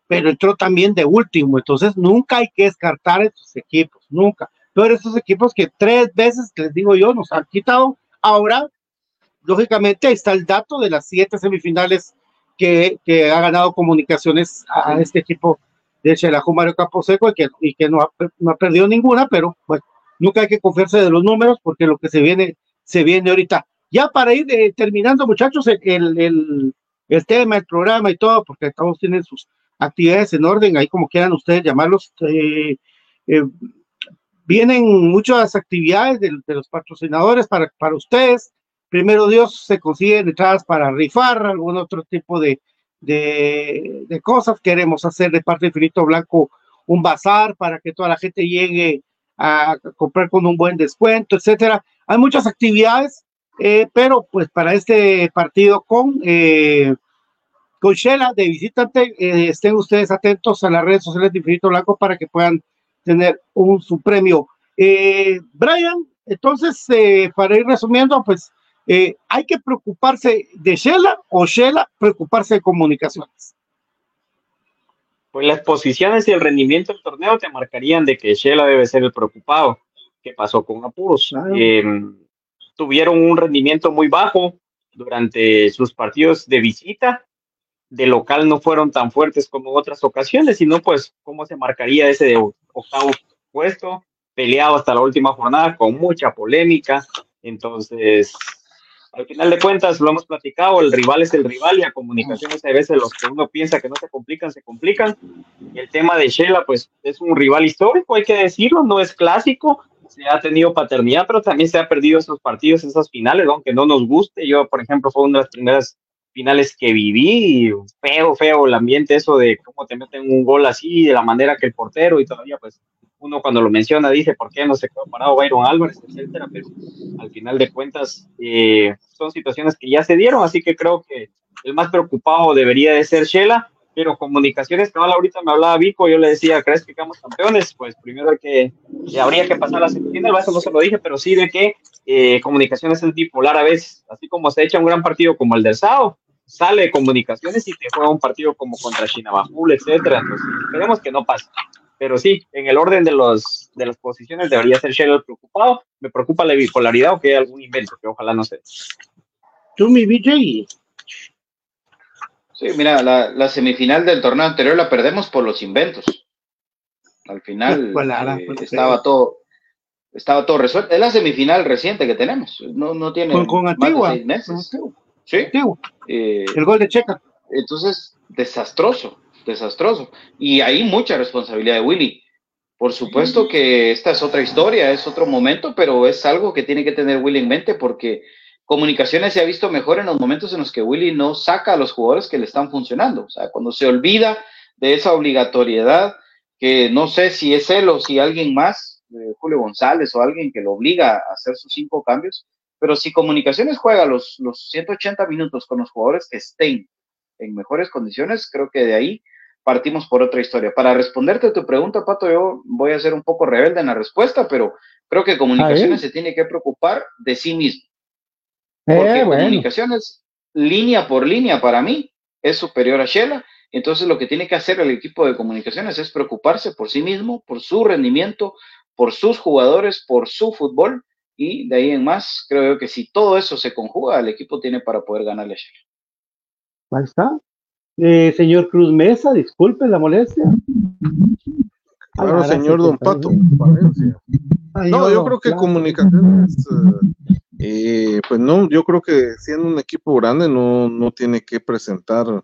Pero entró también de último. Entonces nunca hay que descartar estos equipos, nunca pero esos equipos que tres veces, les digo yo, nos han quitado. Ahora, lógicamente, está el dato de las siete semifinales que, que ha ganado comunicaciones a este equipo de Chelajo Mario Caposeco y que, y que no, ha, no ha perdido ninguna, pero bueno, nunca hay que confiarse de los números porque lo que se viene, se viene ahorita. Ya para ir eh, terminando, muchachos, el, el, el, tema, el programa y todo, porque todos tienen sus actividades en orden, ahí como quieran ustedes llamarlos. Eh, eh, vienen muchas actividades de, los patrocinadores para, para ustedes. Primero Dios se consiguen entradas para rifar, algún otro tipo de, de, cosas. Queremos hacer de parte de Infinito Blanco un bazar para que toda la gente llegue a comprar con un buen descuento, etcétera. Hay muchas actividades, eh, pero pues para este partido con, eh, con Shela de visitante, eh, estén ustedes atentos a las redes sociales de Infinito Blanco para que puedan tener un su premio. Eh, Brian, entonces, eh, para ir resumiendo, pues eh, hay que preocuparse de Shela o Shela preocuparse de comunicaciones. Pues las posiciones y el rendimiento del torneo te marcarían de que Shela debe ser el preocupado. ¿Qué pasó con Apuros? Em, tuvieron un rendimiento muy bajo durante sus partidos de visita de local no fueron tan fuertes como otras ocasiones, sino pues cómo se marcaría ese de octavo puesto, peleado hasta la última jornada con mucha polémica. Entonces, al final de cuentas, lo hemos platicado, el rival es el rival y a comunicaciones hay veces los que uno piensa que no se complican, se complican. Y el tema de Shela, pues es un rival histórico, hay que decirlo, no es clásico, se ha tenido paternidad, pero también se ha perdido esos partidos, esas finales, aunque no nos guste. Yo, por ejemplo, fue una de las primeras finales que viví, feo, feo el ambiente eso de cómo te meten un gol así, de la manera que el portero y todavía pues uno cuando lo menciona dice por qué no se quedó parado Byron Álvarez, etcétera, pero al final de cuentas eh, son situaciones que ya se dieron, así que creo que el más preocupado debería de ser Shela, pero comunicaciones, que ahorita me hablaba Vico, yo le decía, ¿crees que quedamos campeones? Pues primero hay que, habría que pasar a la semifinal, eso no se lo dije, pero sí de que eh, comunicaciones es bipolar a veces, así como se echa un gran partido como el del SAO, sale de comunicaciones y te juega un partido como contra Chinabajul, etcétera. Entonces, esperemos que no pase. Pero sí, en el orden de, los, de las posiciones debería ser Shell preocupado. Me preocupa la bipolaridad o que hay algún invento, que ojalá no sea. Tú, mi BJ. Sí, mira, la, la, semifinal del torneo anterior la perdemos por los inventos. Al final eh, estaba todo estaba todo resuelto. Es la semifinal reciente que tenemos. No, no tiene con, con Antigua. meses. Sí. Eh, el gol de Checa. Entonces, desastroso, desastroso. Y hay mucha responsabilidad de Willy. Por supuesto que esta es otra historia, es otro momento, pero es algo que tiene que tener Willy en mente porque comunicaciones se ha visto mejor en los momentos en los que Willy no saca a los jugadores que le están funcionando. O sea, cuando se olvida de esa obligatoriedad, que no sé si es él o si alguien más, eh, Julio González o alguien que lo obliga a hacer sus cinco cambios, pero si Comunicaciones juega los, los 180 minutos con los jugadores que estén en mejores condiciones, creo que de ahí partimos por otra historia. Para responderte a tu pregunta, Pato, yo voy a ser un poco rebelde en la respuesta, pero Creo que comunicaciones se tiene que preocupar de sí mismo. Eh, Porque comunicaciones, línea por línea, para mí, es superior a Shela. Entonces, lo que tiene que hacer el equipo de comunicaciones es preocuparse por sí mismo, por su rendimiento, por sus jugadores, por su fútbol. Y de ahí en más, creo que si todo eso se conjuga, el equipo tiene para poder ganarle a Shela. Ahí está. Eh, señor Cruz Mesa, disculpe la molestia. Claro, señor Don Pato. No, yo creo que comunicaciones, eh, pues no, yo creo que siendo un equipo grande no, no tiene que presentar,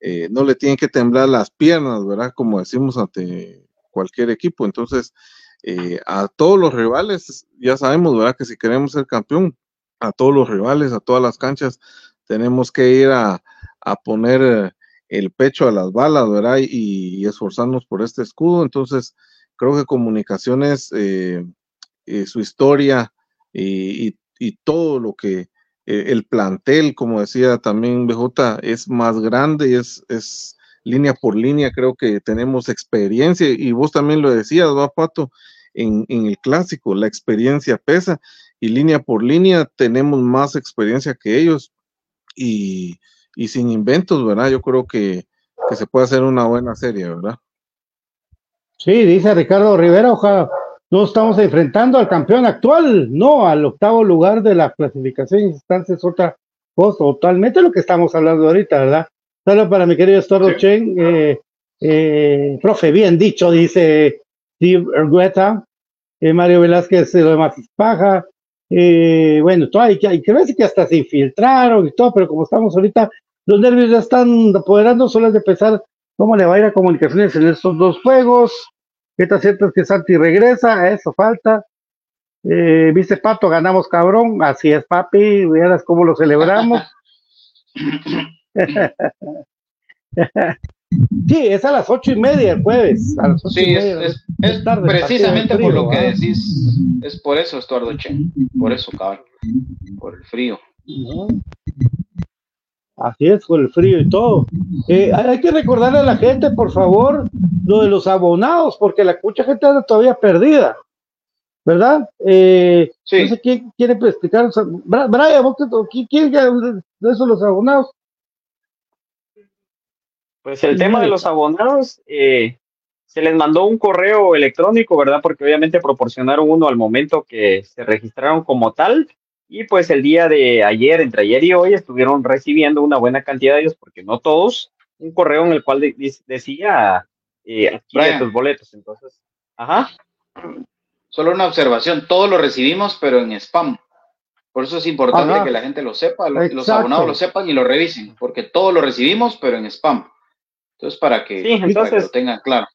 eh, no le tienen que temblar las piernas, ¿verdad? Como decimos ante cualquier equipo. Entonces, a todos los rivales, ya sabemos, ¿verdad? Que si queremos ser campeón, a todos los rivales, a todas las canchas, tenemos que ir a, a poner el pecho a las balas, ¿verdad? Y, esforzarnos por este escudo. Entonces, creo que comunicaciones, eh, eh, su historia y, todo lo que eh, el plantel, como decía también BJ, es más grande, es, es línea por línea, creo que tenemos experiencia y vos también lo decías, ¿va, Pato? En, en el clásico, la experiencia pesa y línea por línea tenemos más experiencia que ellos y, y sin inventos, ¿verdad? Yo creo que, se puede hacer una buena serie, ¿verdad? Sí, dice Ricardo Rivera, ojalá no estamos enfrentando al campeón actual, no, al octavo lugar de la clasificación instancias, otra cosa, totalmente lo que estamos hablando ahorita, ¿verdad? Solo para mi querido Estordo Chen, eh, eh, profe, bien dicho, dice Steve Ergueta, eh, Mario Velázquez, lo demás es paja, bueno, todo, hay, hay que ver si que hasta se infiltraron y todo, pero como estamos ahorita los nervios ya están apoderando, solo es de pensar cómo le va a ir a comunicaciones en estos dos juegos. ¿Qué tan cierto es que Santi regresa? Eso falta. Eh, Viste, Pato, ganamos cabrón. Así es, papi. Verás cómo lo celebramos. sí, es a las ocho y media el jueves. sí, es, precisamente por lo que decís. Es por eso, Estuardo Chen. Por eso, cabrón. Por el frío. Así es, con el frío y todo. Eh, hay que recordarle a la gente, por favor, lo de los abonados, porque la mucha gente anda todavía perdida, ¿verdad? Eh, sí. No sé quién quiere explicar. Brian, ¿vos quién de eso los abonados? Pues el tema de los abonados, eh, se les mandó un correo electrónico, ¿verdad? Porque obviamente proporcionaron uno al momento que se registraron como tal y pues el día de ayer, entre ayer y hoy, estuvieron recibiendo una buena cantidad de ellos, porque no todos, un correo en el cual decía eh, adquiere tus boletos. Entonces, ajá. Solo una observación, todos lo recibimos, pero en spam. Por eso es importante que la gente lo sepa, los, abonados lo sepan y lo revisen, porque todos lo recibimos, pero en spam. Entonces, para que, sí, para que lo tengan claro.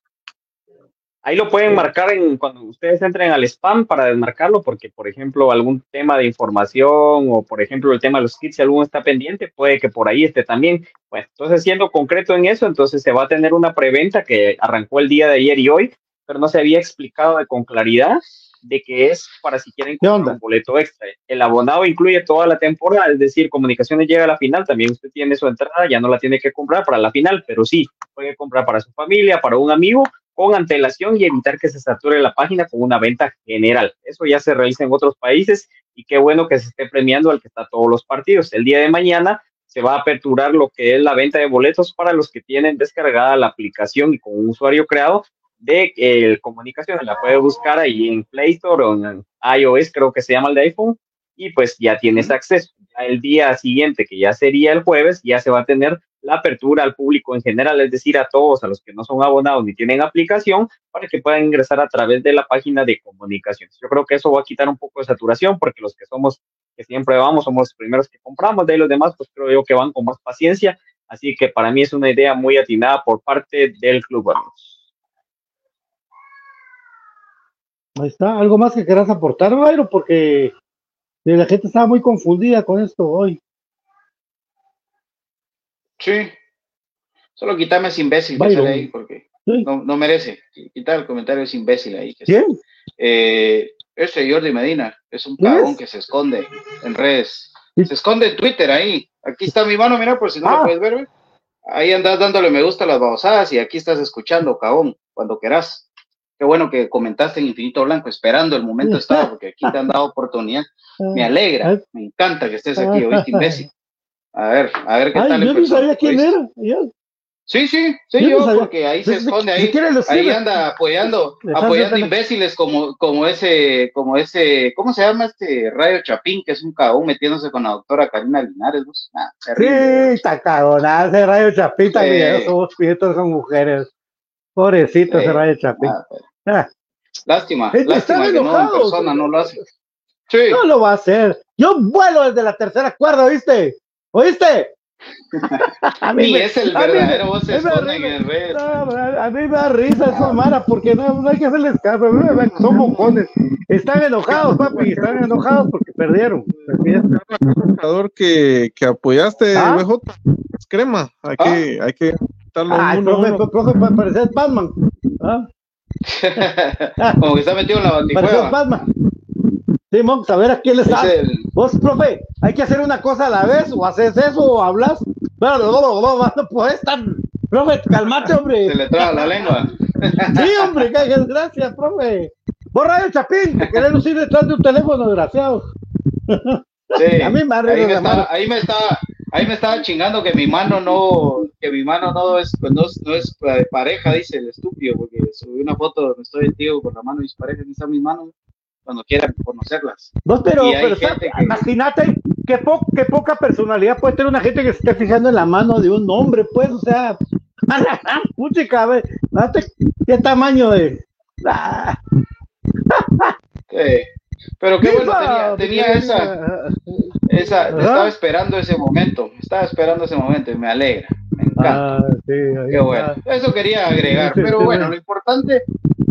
Ahí lo pueden marcar en cuando ustedes entren al spam para desmarcarlo, porque, por ejemplo, algún tema de información o, por ejemplo, el tema de los kits, si alguno está pendiente, puede que por ahí esté también. Pues, entonces, siendo concreto en eso, entonces se va a tener una preventa que arrancó el día de ayer y hoy, pero no se había explicado con claridad de que es para si quieren comprar un boleto extra. El abonado incluye toda la temporada, es decir, comunicaciones llega a la final, también usted tiene su entrada, ya no la tiene que comprar para la final, pero sí, puede comprar para su familia, para un amigo con antelación y evitar que se sature la página con una venta general. Eso ya se realiza en otros países y qué bueno que se esté premiando al que está todos los partidos. El día de mañana se va a aperturar lo que es la venta de boletos para los que tienen descargada la aplicación y con un usuario creado de eh, comunicación. La puede buscar ahí en Play Store o en iOS, creo que se llama el de iPhone, y pues ya tienes acceso. el día siguiente, que ya sería el jueves, ya se va a tener la apertura al público en general, es decir, a todos, a los que no son abonados ni tienen aplicación, para que puedan ingresar a través de la página de comunicaciones. Yo creo que eso va a quitar un poco de saturación, porque los que somos, que siempre vamos, somos los primeros que compramos, de ahí los demás, pues creo yo que van con más paciencia. Así que para mí es una idea muy atinada por parte del club, Ahí está. ¿Algo más que quieras aportar, Bayro? Porque la gente estaba muy confundida con esto hoy. Sí. Solo quítame ese imbécil que sale ahí, porque no, no, merece. Quitar el comentario ese imbécil ahí. Que ¿Quién? Eh, ese Jordi Medina es un cagón que se esconde en redes. Se esconde en Twitter ahí. Aquí está mi mano, mira, por si no lo ah. puedes ver. Ahí andas dándole me gusta a las babosadas y aquí estás escuchando, cagón, cuando quieras. Qué bueno que comentaste en Infinito Blanco, esperando el momento estaba, porque aquí te han dado oportunidad. Me alegra, me encanta que estés aquí, oíste, imbécil. A ver, a ver qué tal. Yo no sabía quién era. Sí, sí, sí, yo, porque ahí se esconde, ahí, ahí anda apoyando, apoyando imbéciles como, como ese, como ese, ¿cómo se llama este Rayo Chapín, que es un cagón metiéndose con la doctora Karina Linares? Ah, sí, está cagón, ese Rayo Chapín también, somos pietros con mujeres. Pobrecito ese Rayo Chapín. Ah, ah. Lástima, lástima que no en persona no lo hace. Sí. No lo va a hacer. Yo vuelo desde la tercera cuerda, ¿oíste? ¿Oíste? a mí es el verdadero voz en el red. a mí me da risa eso, Mara, porque no, hay que hacerles caso. Son mojones. Están enojados, papi, están enojados porque perdieron. Un jugador que, que apoyaste, ¿Ah? BJ, es crema. Hay que, ¿Ah? hay que darlo Ay, uno, profe, uno. profe, para parecer Batman. ¿Ah? Como que está metido en la bandijuela. Batman. Sí, vamos a ver a quién le sale. El... Vos, profe, hay que hacer una cosa a la vez, o haces eso, o hablas. No, no, no, no, no puedes estar. Profe, calmate, hombre. Se le traba la lengua. Sí, hombre, qué desgracia, profe. Borra el chapín, que querés lucir detrás de un teléfono, desgraciado. Sí, a mí me ahí, me estaba, ahí me estaba, ahí me estaba chingando que mi mano no, que mi mano no es, pues, no, no es pareja, dice el estúpido, porque subí una foto donde estoy el tío con la mano dispareja, aquí está mi mano cuando quieran conocerlas. No, pero, imagínate qué, qué, poca personalidad puede tener una gente que se esté fijando en la mano de un hombre, pues, o sea, puchica, qué tamaño es. Ah. Pero qué bueno, tenía, tenía esa, esa, estaba esperando ese momento, estaba esperando ese momento y me alegra, me encanta. Ah, qué bueno. Eso quería agregar, pero bueno, lo importante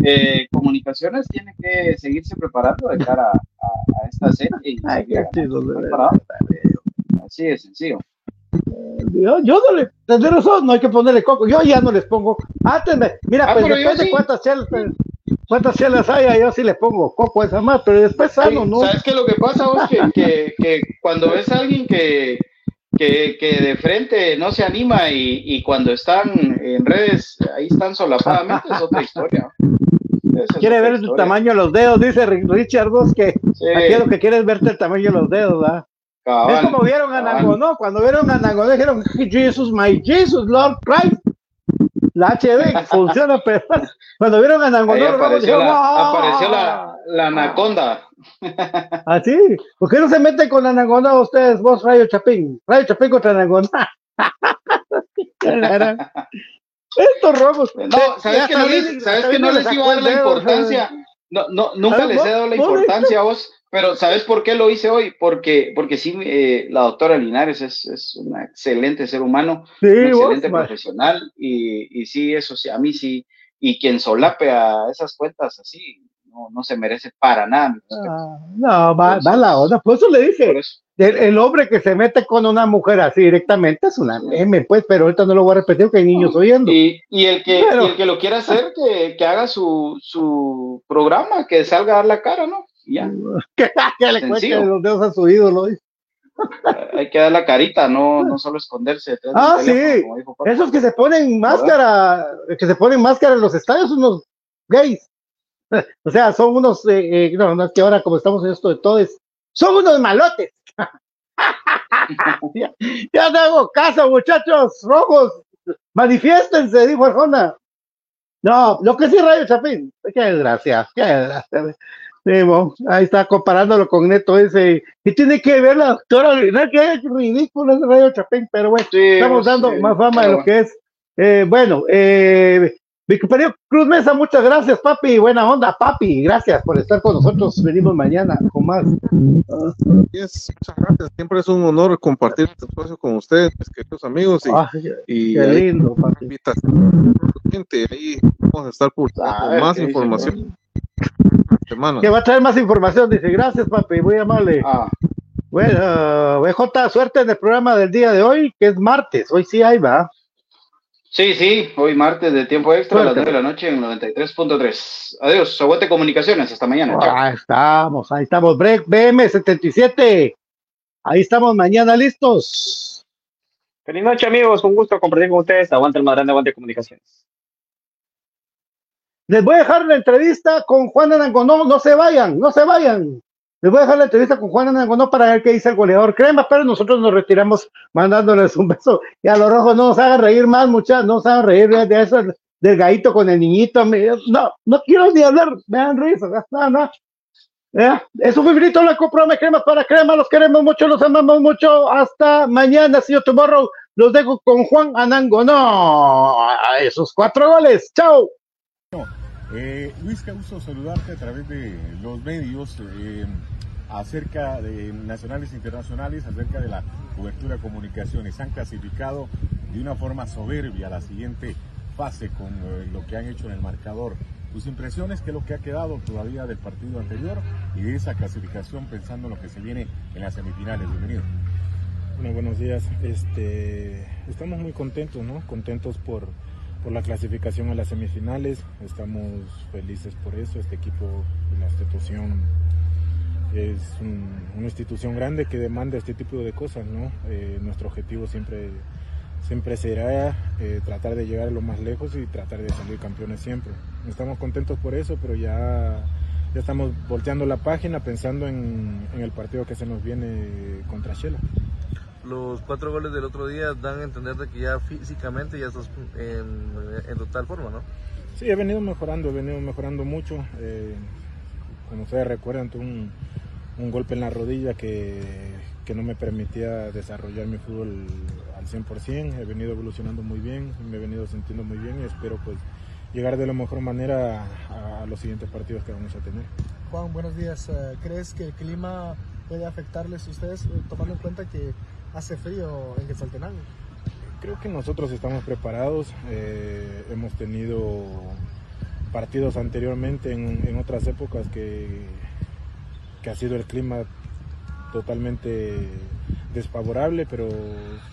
eh, comunicaciones tiene que seguirse preparando de cara a, a, esta serie. Y Así de sencillo. Yo, yo no le, tendré razón, no hay que ponerle coco. Yo ya no les pongo. Antes mira, ah, pues depende de cuántas chelas, cuántas chelas haya, yo sí les pongo coco a esa más, pero después sano, ¿no? ¿Sabes qué lo que pasa, vos? Que, que, que cuando ves a alguien que, que, que, de frente no se anima y, y, cuando están en redes, ahí están solapadamente, es otra historia. Quiere ver el tamaño de los dedos, dice Richard Vos que aquí lo que quiere es verte el tamaño de los dedos, es como vieron a Nangonó, cuando vieron a Nangonó dijeron, Jesus, my Jesus, Lord Christ. La HD funciona, pero cuando vieron a Nangonó, apareció, la, apareció la, la anaconda. ¿Ah, sí? ¿Por qué no se meten con la anaconda ustedes, vos, Rayo Chapín? Rayo Chapín contra anaconda. Estos robos. No, ¿sabes que no les, ¿sabes que no les iba a dar la importancia? No, no, nunca les he dado la importancia a vos, pero ¿sabes por qué lo hice hoy? Porque, porque sí, eh, la doctora Linares es, es una excelente ser humano, sí, un excelente profesional, y, y sí, eso sí, a mí sí, y quien solape a esas cuentas así, no, no se merece para nada. Ah, no, va, va la onda, por eso le dije, el, hombre que se mete con una mujer así directamente es una M, pues, pero ahorita no lo voy a repetir porque hay niños oyendo. Y, y, el que, el que lo quiera hacer, que, que haga su, su, programa, que salga a dar la cara, ¿no? Ya. que, le los dedos a su ídolo. Hay que dar la carita, no, no solo esconderse. Ah, sí. Esos que se ponen máscara, que se ponen máscara en los estadios, unos gays. o sea, son unos, eh, eh, no, no es que ahora como estamos en esto de todos, son unos malotes. ya, ya te hago caso, muchachos rojos. Manifiéstense, dijo Arjona. No, lo que sí, Rayo Chapín. Qué desgracia, qué desgracia. Ahí está comparándolo con Neto ese. ¿Qué tiene que ver la doctora? Qué ridículo ese Rayo Chapín, pero bueno, estamos dando más fama de lo que es. Eh, bueno, eh, mi compañero Cruz Mesa, muchas gracias, papi. Buena onda, papi. Gracias por estar con nosotros. Venimos mañana con más. muchas gracias. Siempre es un honor compartir este espacio con ustedes, mis queridos amigos. Y, qué lindo, papi. Ahí vamos a estar publicando más información. Semana. Que va a traer más información, dice. Gracias, papi. Muy amable. Ah. Bueno, BJ, suerte en el programa del día de hoy, que es martes. Hoy sí hay, va. Sí, sí, hoy martes de tiempo extra a las 9 de la noche en 93.3. Adiós, aguante comunicaciones, hasta mañana. Ahí estamos, ahí estamos, Break BM77. Ahí estamos mañana listos. Feliz noche, amigos, un gusto compartir con ustedes. Aguante el más grande, aguante comunicaciones. Les voy a dejar la entrevista con Juan Anangonó, no se vayan, no se vayan. Les voy a dejar la entrevista con Juan Anangonó para ver qué dice el goleador Crema, pero nosotros nos retiramos mandándoles un beso. Y a los rojos no nos hagan reír más, muchachos, no nos hagan reír de eso del gallito con el niñito. No, no quiero ni hablar, me dan risa, no, no. Eso fue Brito la comprome crema para crema, los queremos mucho, los amamos mucho. Hasta mañana, si yo tomorrow. Los dejo con Juan Anango. No, a esos cuatro goles. Chao. Eh, Luis Causo, saludarte a través de los medios eh, acerca de nacionales e internacionales, acerca de la cobertura de comunicaciones. Han clasificado de una forma soberbia la siguiente fase con eh, lo que han hecho en el marcador. Tus impresiones, qué es lo que ha quedado todavía del partido anterior y de esa clasificación pensando en lo que se viene en las semifinales. Bienvenido. Bueno, buenos días. Este, estamos muy contentos, ¿no? Contentos por, la clasificación a las semifinales. Estamos felices por eso. Este equipo, la institución, es una institución grande que demanda este tipo de cosas, ¿no? Eh, nuestro objetivo siempre, siempre será eh, tratar de llegar lo más lejos y tratar de salir campeones siempre. Estamos contentos por eso, pero ya ya estamos volteando la página pensando en, en, el partido que se nos viene contra Shela los cuatro goles del otro día dan a entender de que ya físicamente ya estás en, total forma, ¿no? Sí, he venido mejorando, he venido mejorando mucho. Eh, como ustedes recuerdan, tuve un, un, golpe en la rodilla que, que, no me permitía desarrollar mi fútbol al 100%. He venido evolucionando muy bien, me he venido sintiendo muy bien y espero pues llegar de la mejor manera a, a los siguientes partidos que vamos a tener. Juan, buenos días. Eh, ¿Crees que el clima puede afectarles a ustedes, eh, tomando en cuenta que hace frío en Quetzaltenango. Creo que nosotros estamos preparados, eh, hemos tenido partidos anteriormente en, otras épocas que, que ha sido el clima totalmente desfavorable, pero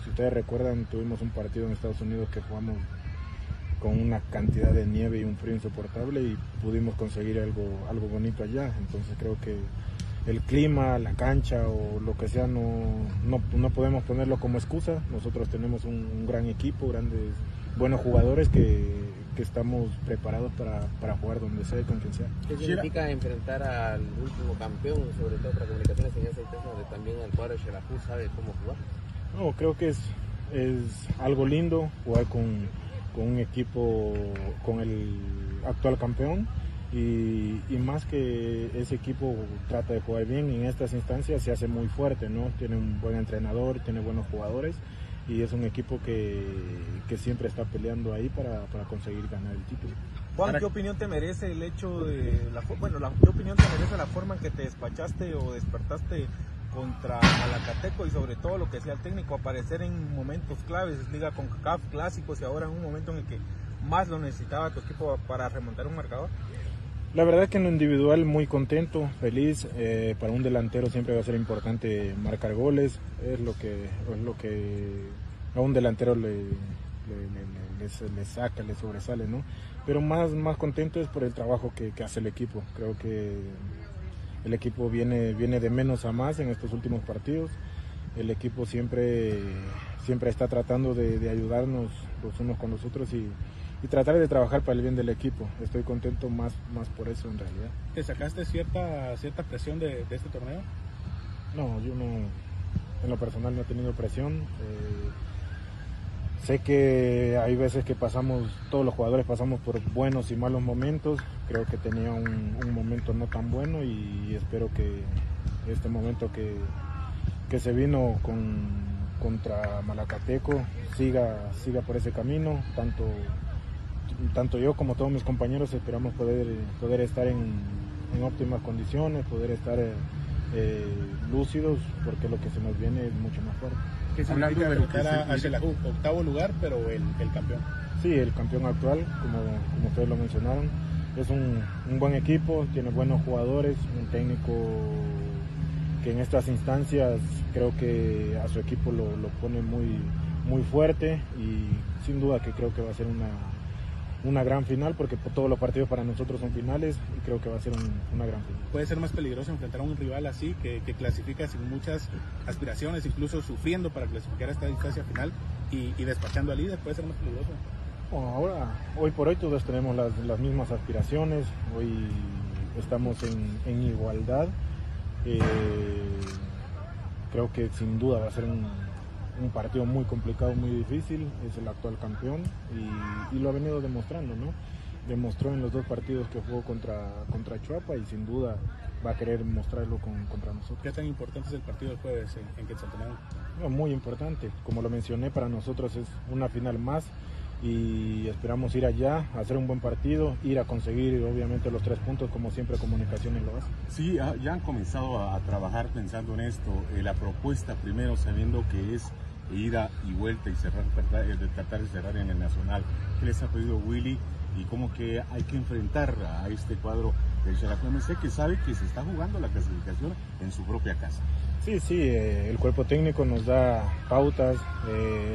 si ustedes recuerdan, tuvimos un partido en Estados Unidos que jugamos con una cantidad de nieve y un frío insoportable y pudimos conseguir algo, algo bonito allá. Entonces creo que el clima, la cancha o lo que sea, no, no, podemos ponerlo como excusa. Nosotros tenemos un, gran equipo, grandes, buenos jugadores que, que estamos preparados para, para, jugar donde sea y con quien sea. ¿Qué significa enfrentar al último campeón, sobre todo para comunicaciones en ese tema donde también el cuadro de Xelajú sabe cómo jugar? No, creo que es, es algo lindo jugar con, con un equipo, con el actual campeón y, más que ese equipo trata de jugar bien en estas instancias se hace muy fuerte, ¿no? Tiene un buen entrenador, tiene buenos jugadores y es un equipo que, que siempre está peleando ahí para, para, conseguir ganar el título. Juan, ¿qué opinión te merece el hecho de la bueno, la, qué opinión te merece la forma en que te despachaste o despertaste contra Malacateco y sobre todo lo que decía el técnico, aparecer en momentos claves, liga con CAF clásicos y ahora en un momento en el que más lo necesitaba tu equipo para remontar un marcador? La verdad que en lo individual muy contento, feliz. Eh, para un delantero siempre va a ser importante marcar goles. Es lo que, es lo que a un delantero le, le, saca, le sobresale, ¿no? Pero más, más contento es por el trabajo que, hace el equipo. Creo que el equipo viene, viene de menos a más en estos últimos partidos. El equipo siempre, siempre está tratando de, de ayudarnos los unos con los otros y y tratar de trabajar para el bien del equipo. Estoy contento más, más por eso en realidad. ¿Te sacaste cierta, cierta presión de, este torneo? No, yo no, en lo personal no he tenido presión. Eh, sé que hay veces que pasamos, todos los jugadores pasamos por buenos y malos momentos. Creo que tenía un, momento no tan bueno y espero que este momento que, que se vino con, contra Malacateco siga, siga por ese camino, tanto tanto yo como todos mis compañeros esperamos poder, poder estar en, óptimas condiciones, poder estar eh, eh, lúcidos, porque lo que se nos viene es mucho más fuerte. ¿Qué significa de hacia el octavo lugar, pero el, campeón? Sí, el campeón actual, como, como ustedes lo mencionaron. Es un, buen equipo, tiene buenos jugadores, un técnico que en estas instancias creo que a su equipo lo, lo pone muy, muy fuerte y sin duda que creo que va a ser una, una gran final porque todos los partidos para nosotros son finales y creo que va a ser una gran final. Puede ser más peligroso enfrentar a un rival así que, clasifica sin muchas aspiraciones, incluso sufriendo para clasificar a esta distancia final y, despachando al líder, puede ser más peligroso. ahora, hoy por hoy todos tenemos las, mismas aspiraciones, hoy estamos en, igualdad. Eh, creo que sin duda va a ser un, partido muy complicado, muy difícil, es el actual campeón y, lo ha venido demostrando, ¿no? Demostró en los dos partidos que jugó contra, contra Chuapa y sin duda va a querer mostrarlo contra nosotros. ¿Qué tan importante es el partido del jueves en, en Quetzaltenango? muy importante, como lo mencioné, para nosotros es una final más y esperamos ir allá, hacer un buen partido, ir a conseguir obviamente los tres puntos como siempre Comunicaciones lo hace. Sí, ya han comenzado a, trabajar pensando en esto, eh, la propuesta primero sabiendo que es ida y vuelta y cerrar, eh, tratar de cerrar en el Nacional. ¿Qué les ha pedido Willy y cómo que hay que enfrentar a este cuadro del Sé que sabe que se está jugando la clasificación en su propia casa? Sí, sí, eh, el cuerpo técnico nos da pautas,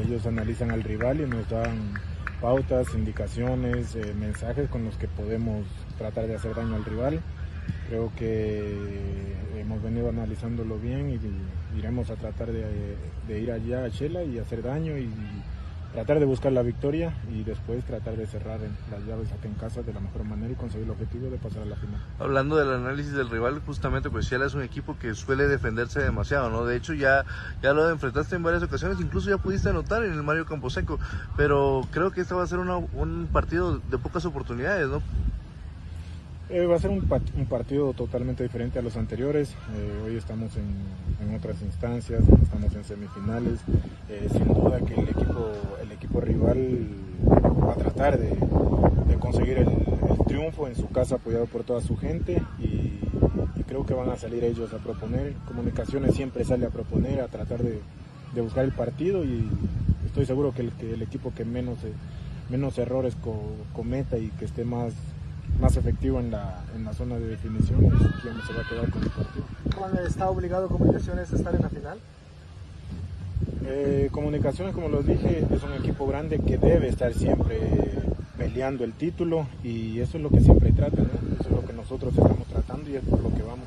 ellos analizan al rival y nos dan pautas, indicaciones, eh, mensajes con los que podemos tratar de hacer daño al rival. Creo que hemos venido analizándolo bien y, iremos a tratar de, ir allá a Chela y hacer daño y tratar de buscar la victoria y después tratar de cerrar las llaves acá en casa de la mejor manera y conseguir el objetivo de pasar a la final. Hablando del análisis del rival, justamente pues Shela es un equipo que suele defenderse demasiado, ¿no? De hecho ya, ya lo enfrentaste en varias ocasiones, incluso ya pudiste anotar en el Mario Camposeco, pero creo que este va a ser un partido de pocas oportunidades, ¿no? Eh, va a ser un, partido totalmente diferente a los anteriores. Eh, hoy estamos en, otras instancias, estamos en semifinales. Eh, sin duda que el equipo, el equipo rival va a tratar de, conseguir el, triunfo en su casa apoyado por toda su gente y, creo que van a salir ellos a proponer. Comunicaciones siempre sale a proponer, a tratar de, buscar el partido y estoy seguro que el, equipo que menos, menos errores cometa y que esté más más efectivo en la, en la zona de definición es quien se va a quedar con el partido. ¿Cuándo está obligado Comunicaciones a estar en la final? Eh, comunicaciones, como lo dije, es un equipo grande que debe estar siempre peleando el título y eso es lo que siempre trata, eso es lo que nosotros estamos tratando y es por lo que vamos.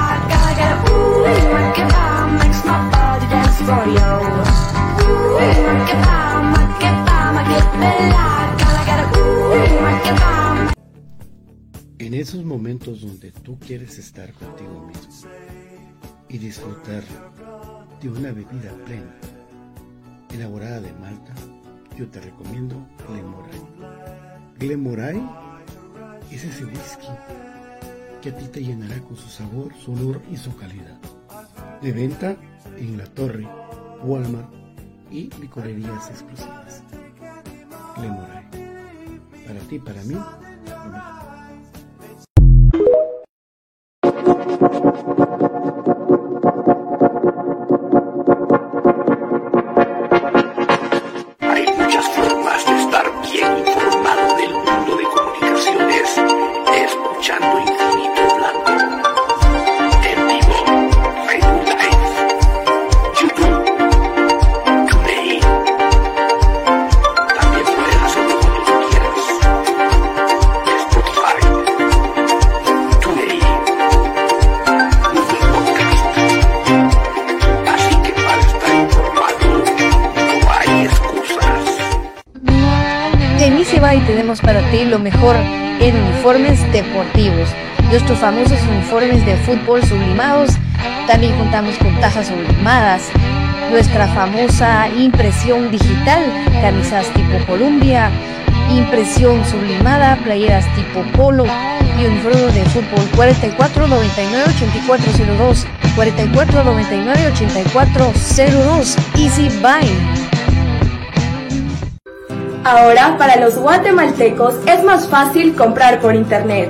En esos momentos donde tú quieres estar contigo mismo y disfrutar de una bebida plena, elaborada de malta, yo te recomiendo Glemoray. Glemoray es ese whisky que a ti te llenará con su sabor, su olor y su calidad. De venta en La Torre, Walmart y licorerías exclusivas. Glemoray. Para ti, para mí, fútbol sublimados. También contamos con tazas sublimadas. Nuestra famosa impresión digital, camisas tipo Columbia, impresión sublimada, playeras tipo polo y uniforme de fútbol 44 99 8402 44 99 8402 Easy Buy. Ahora para los guatemaltecos es más fácil comprar por internet.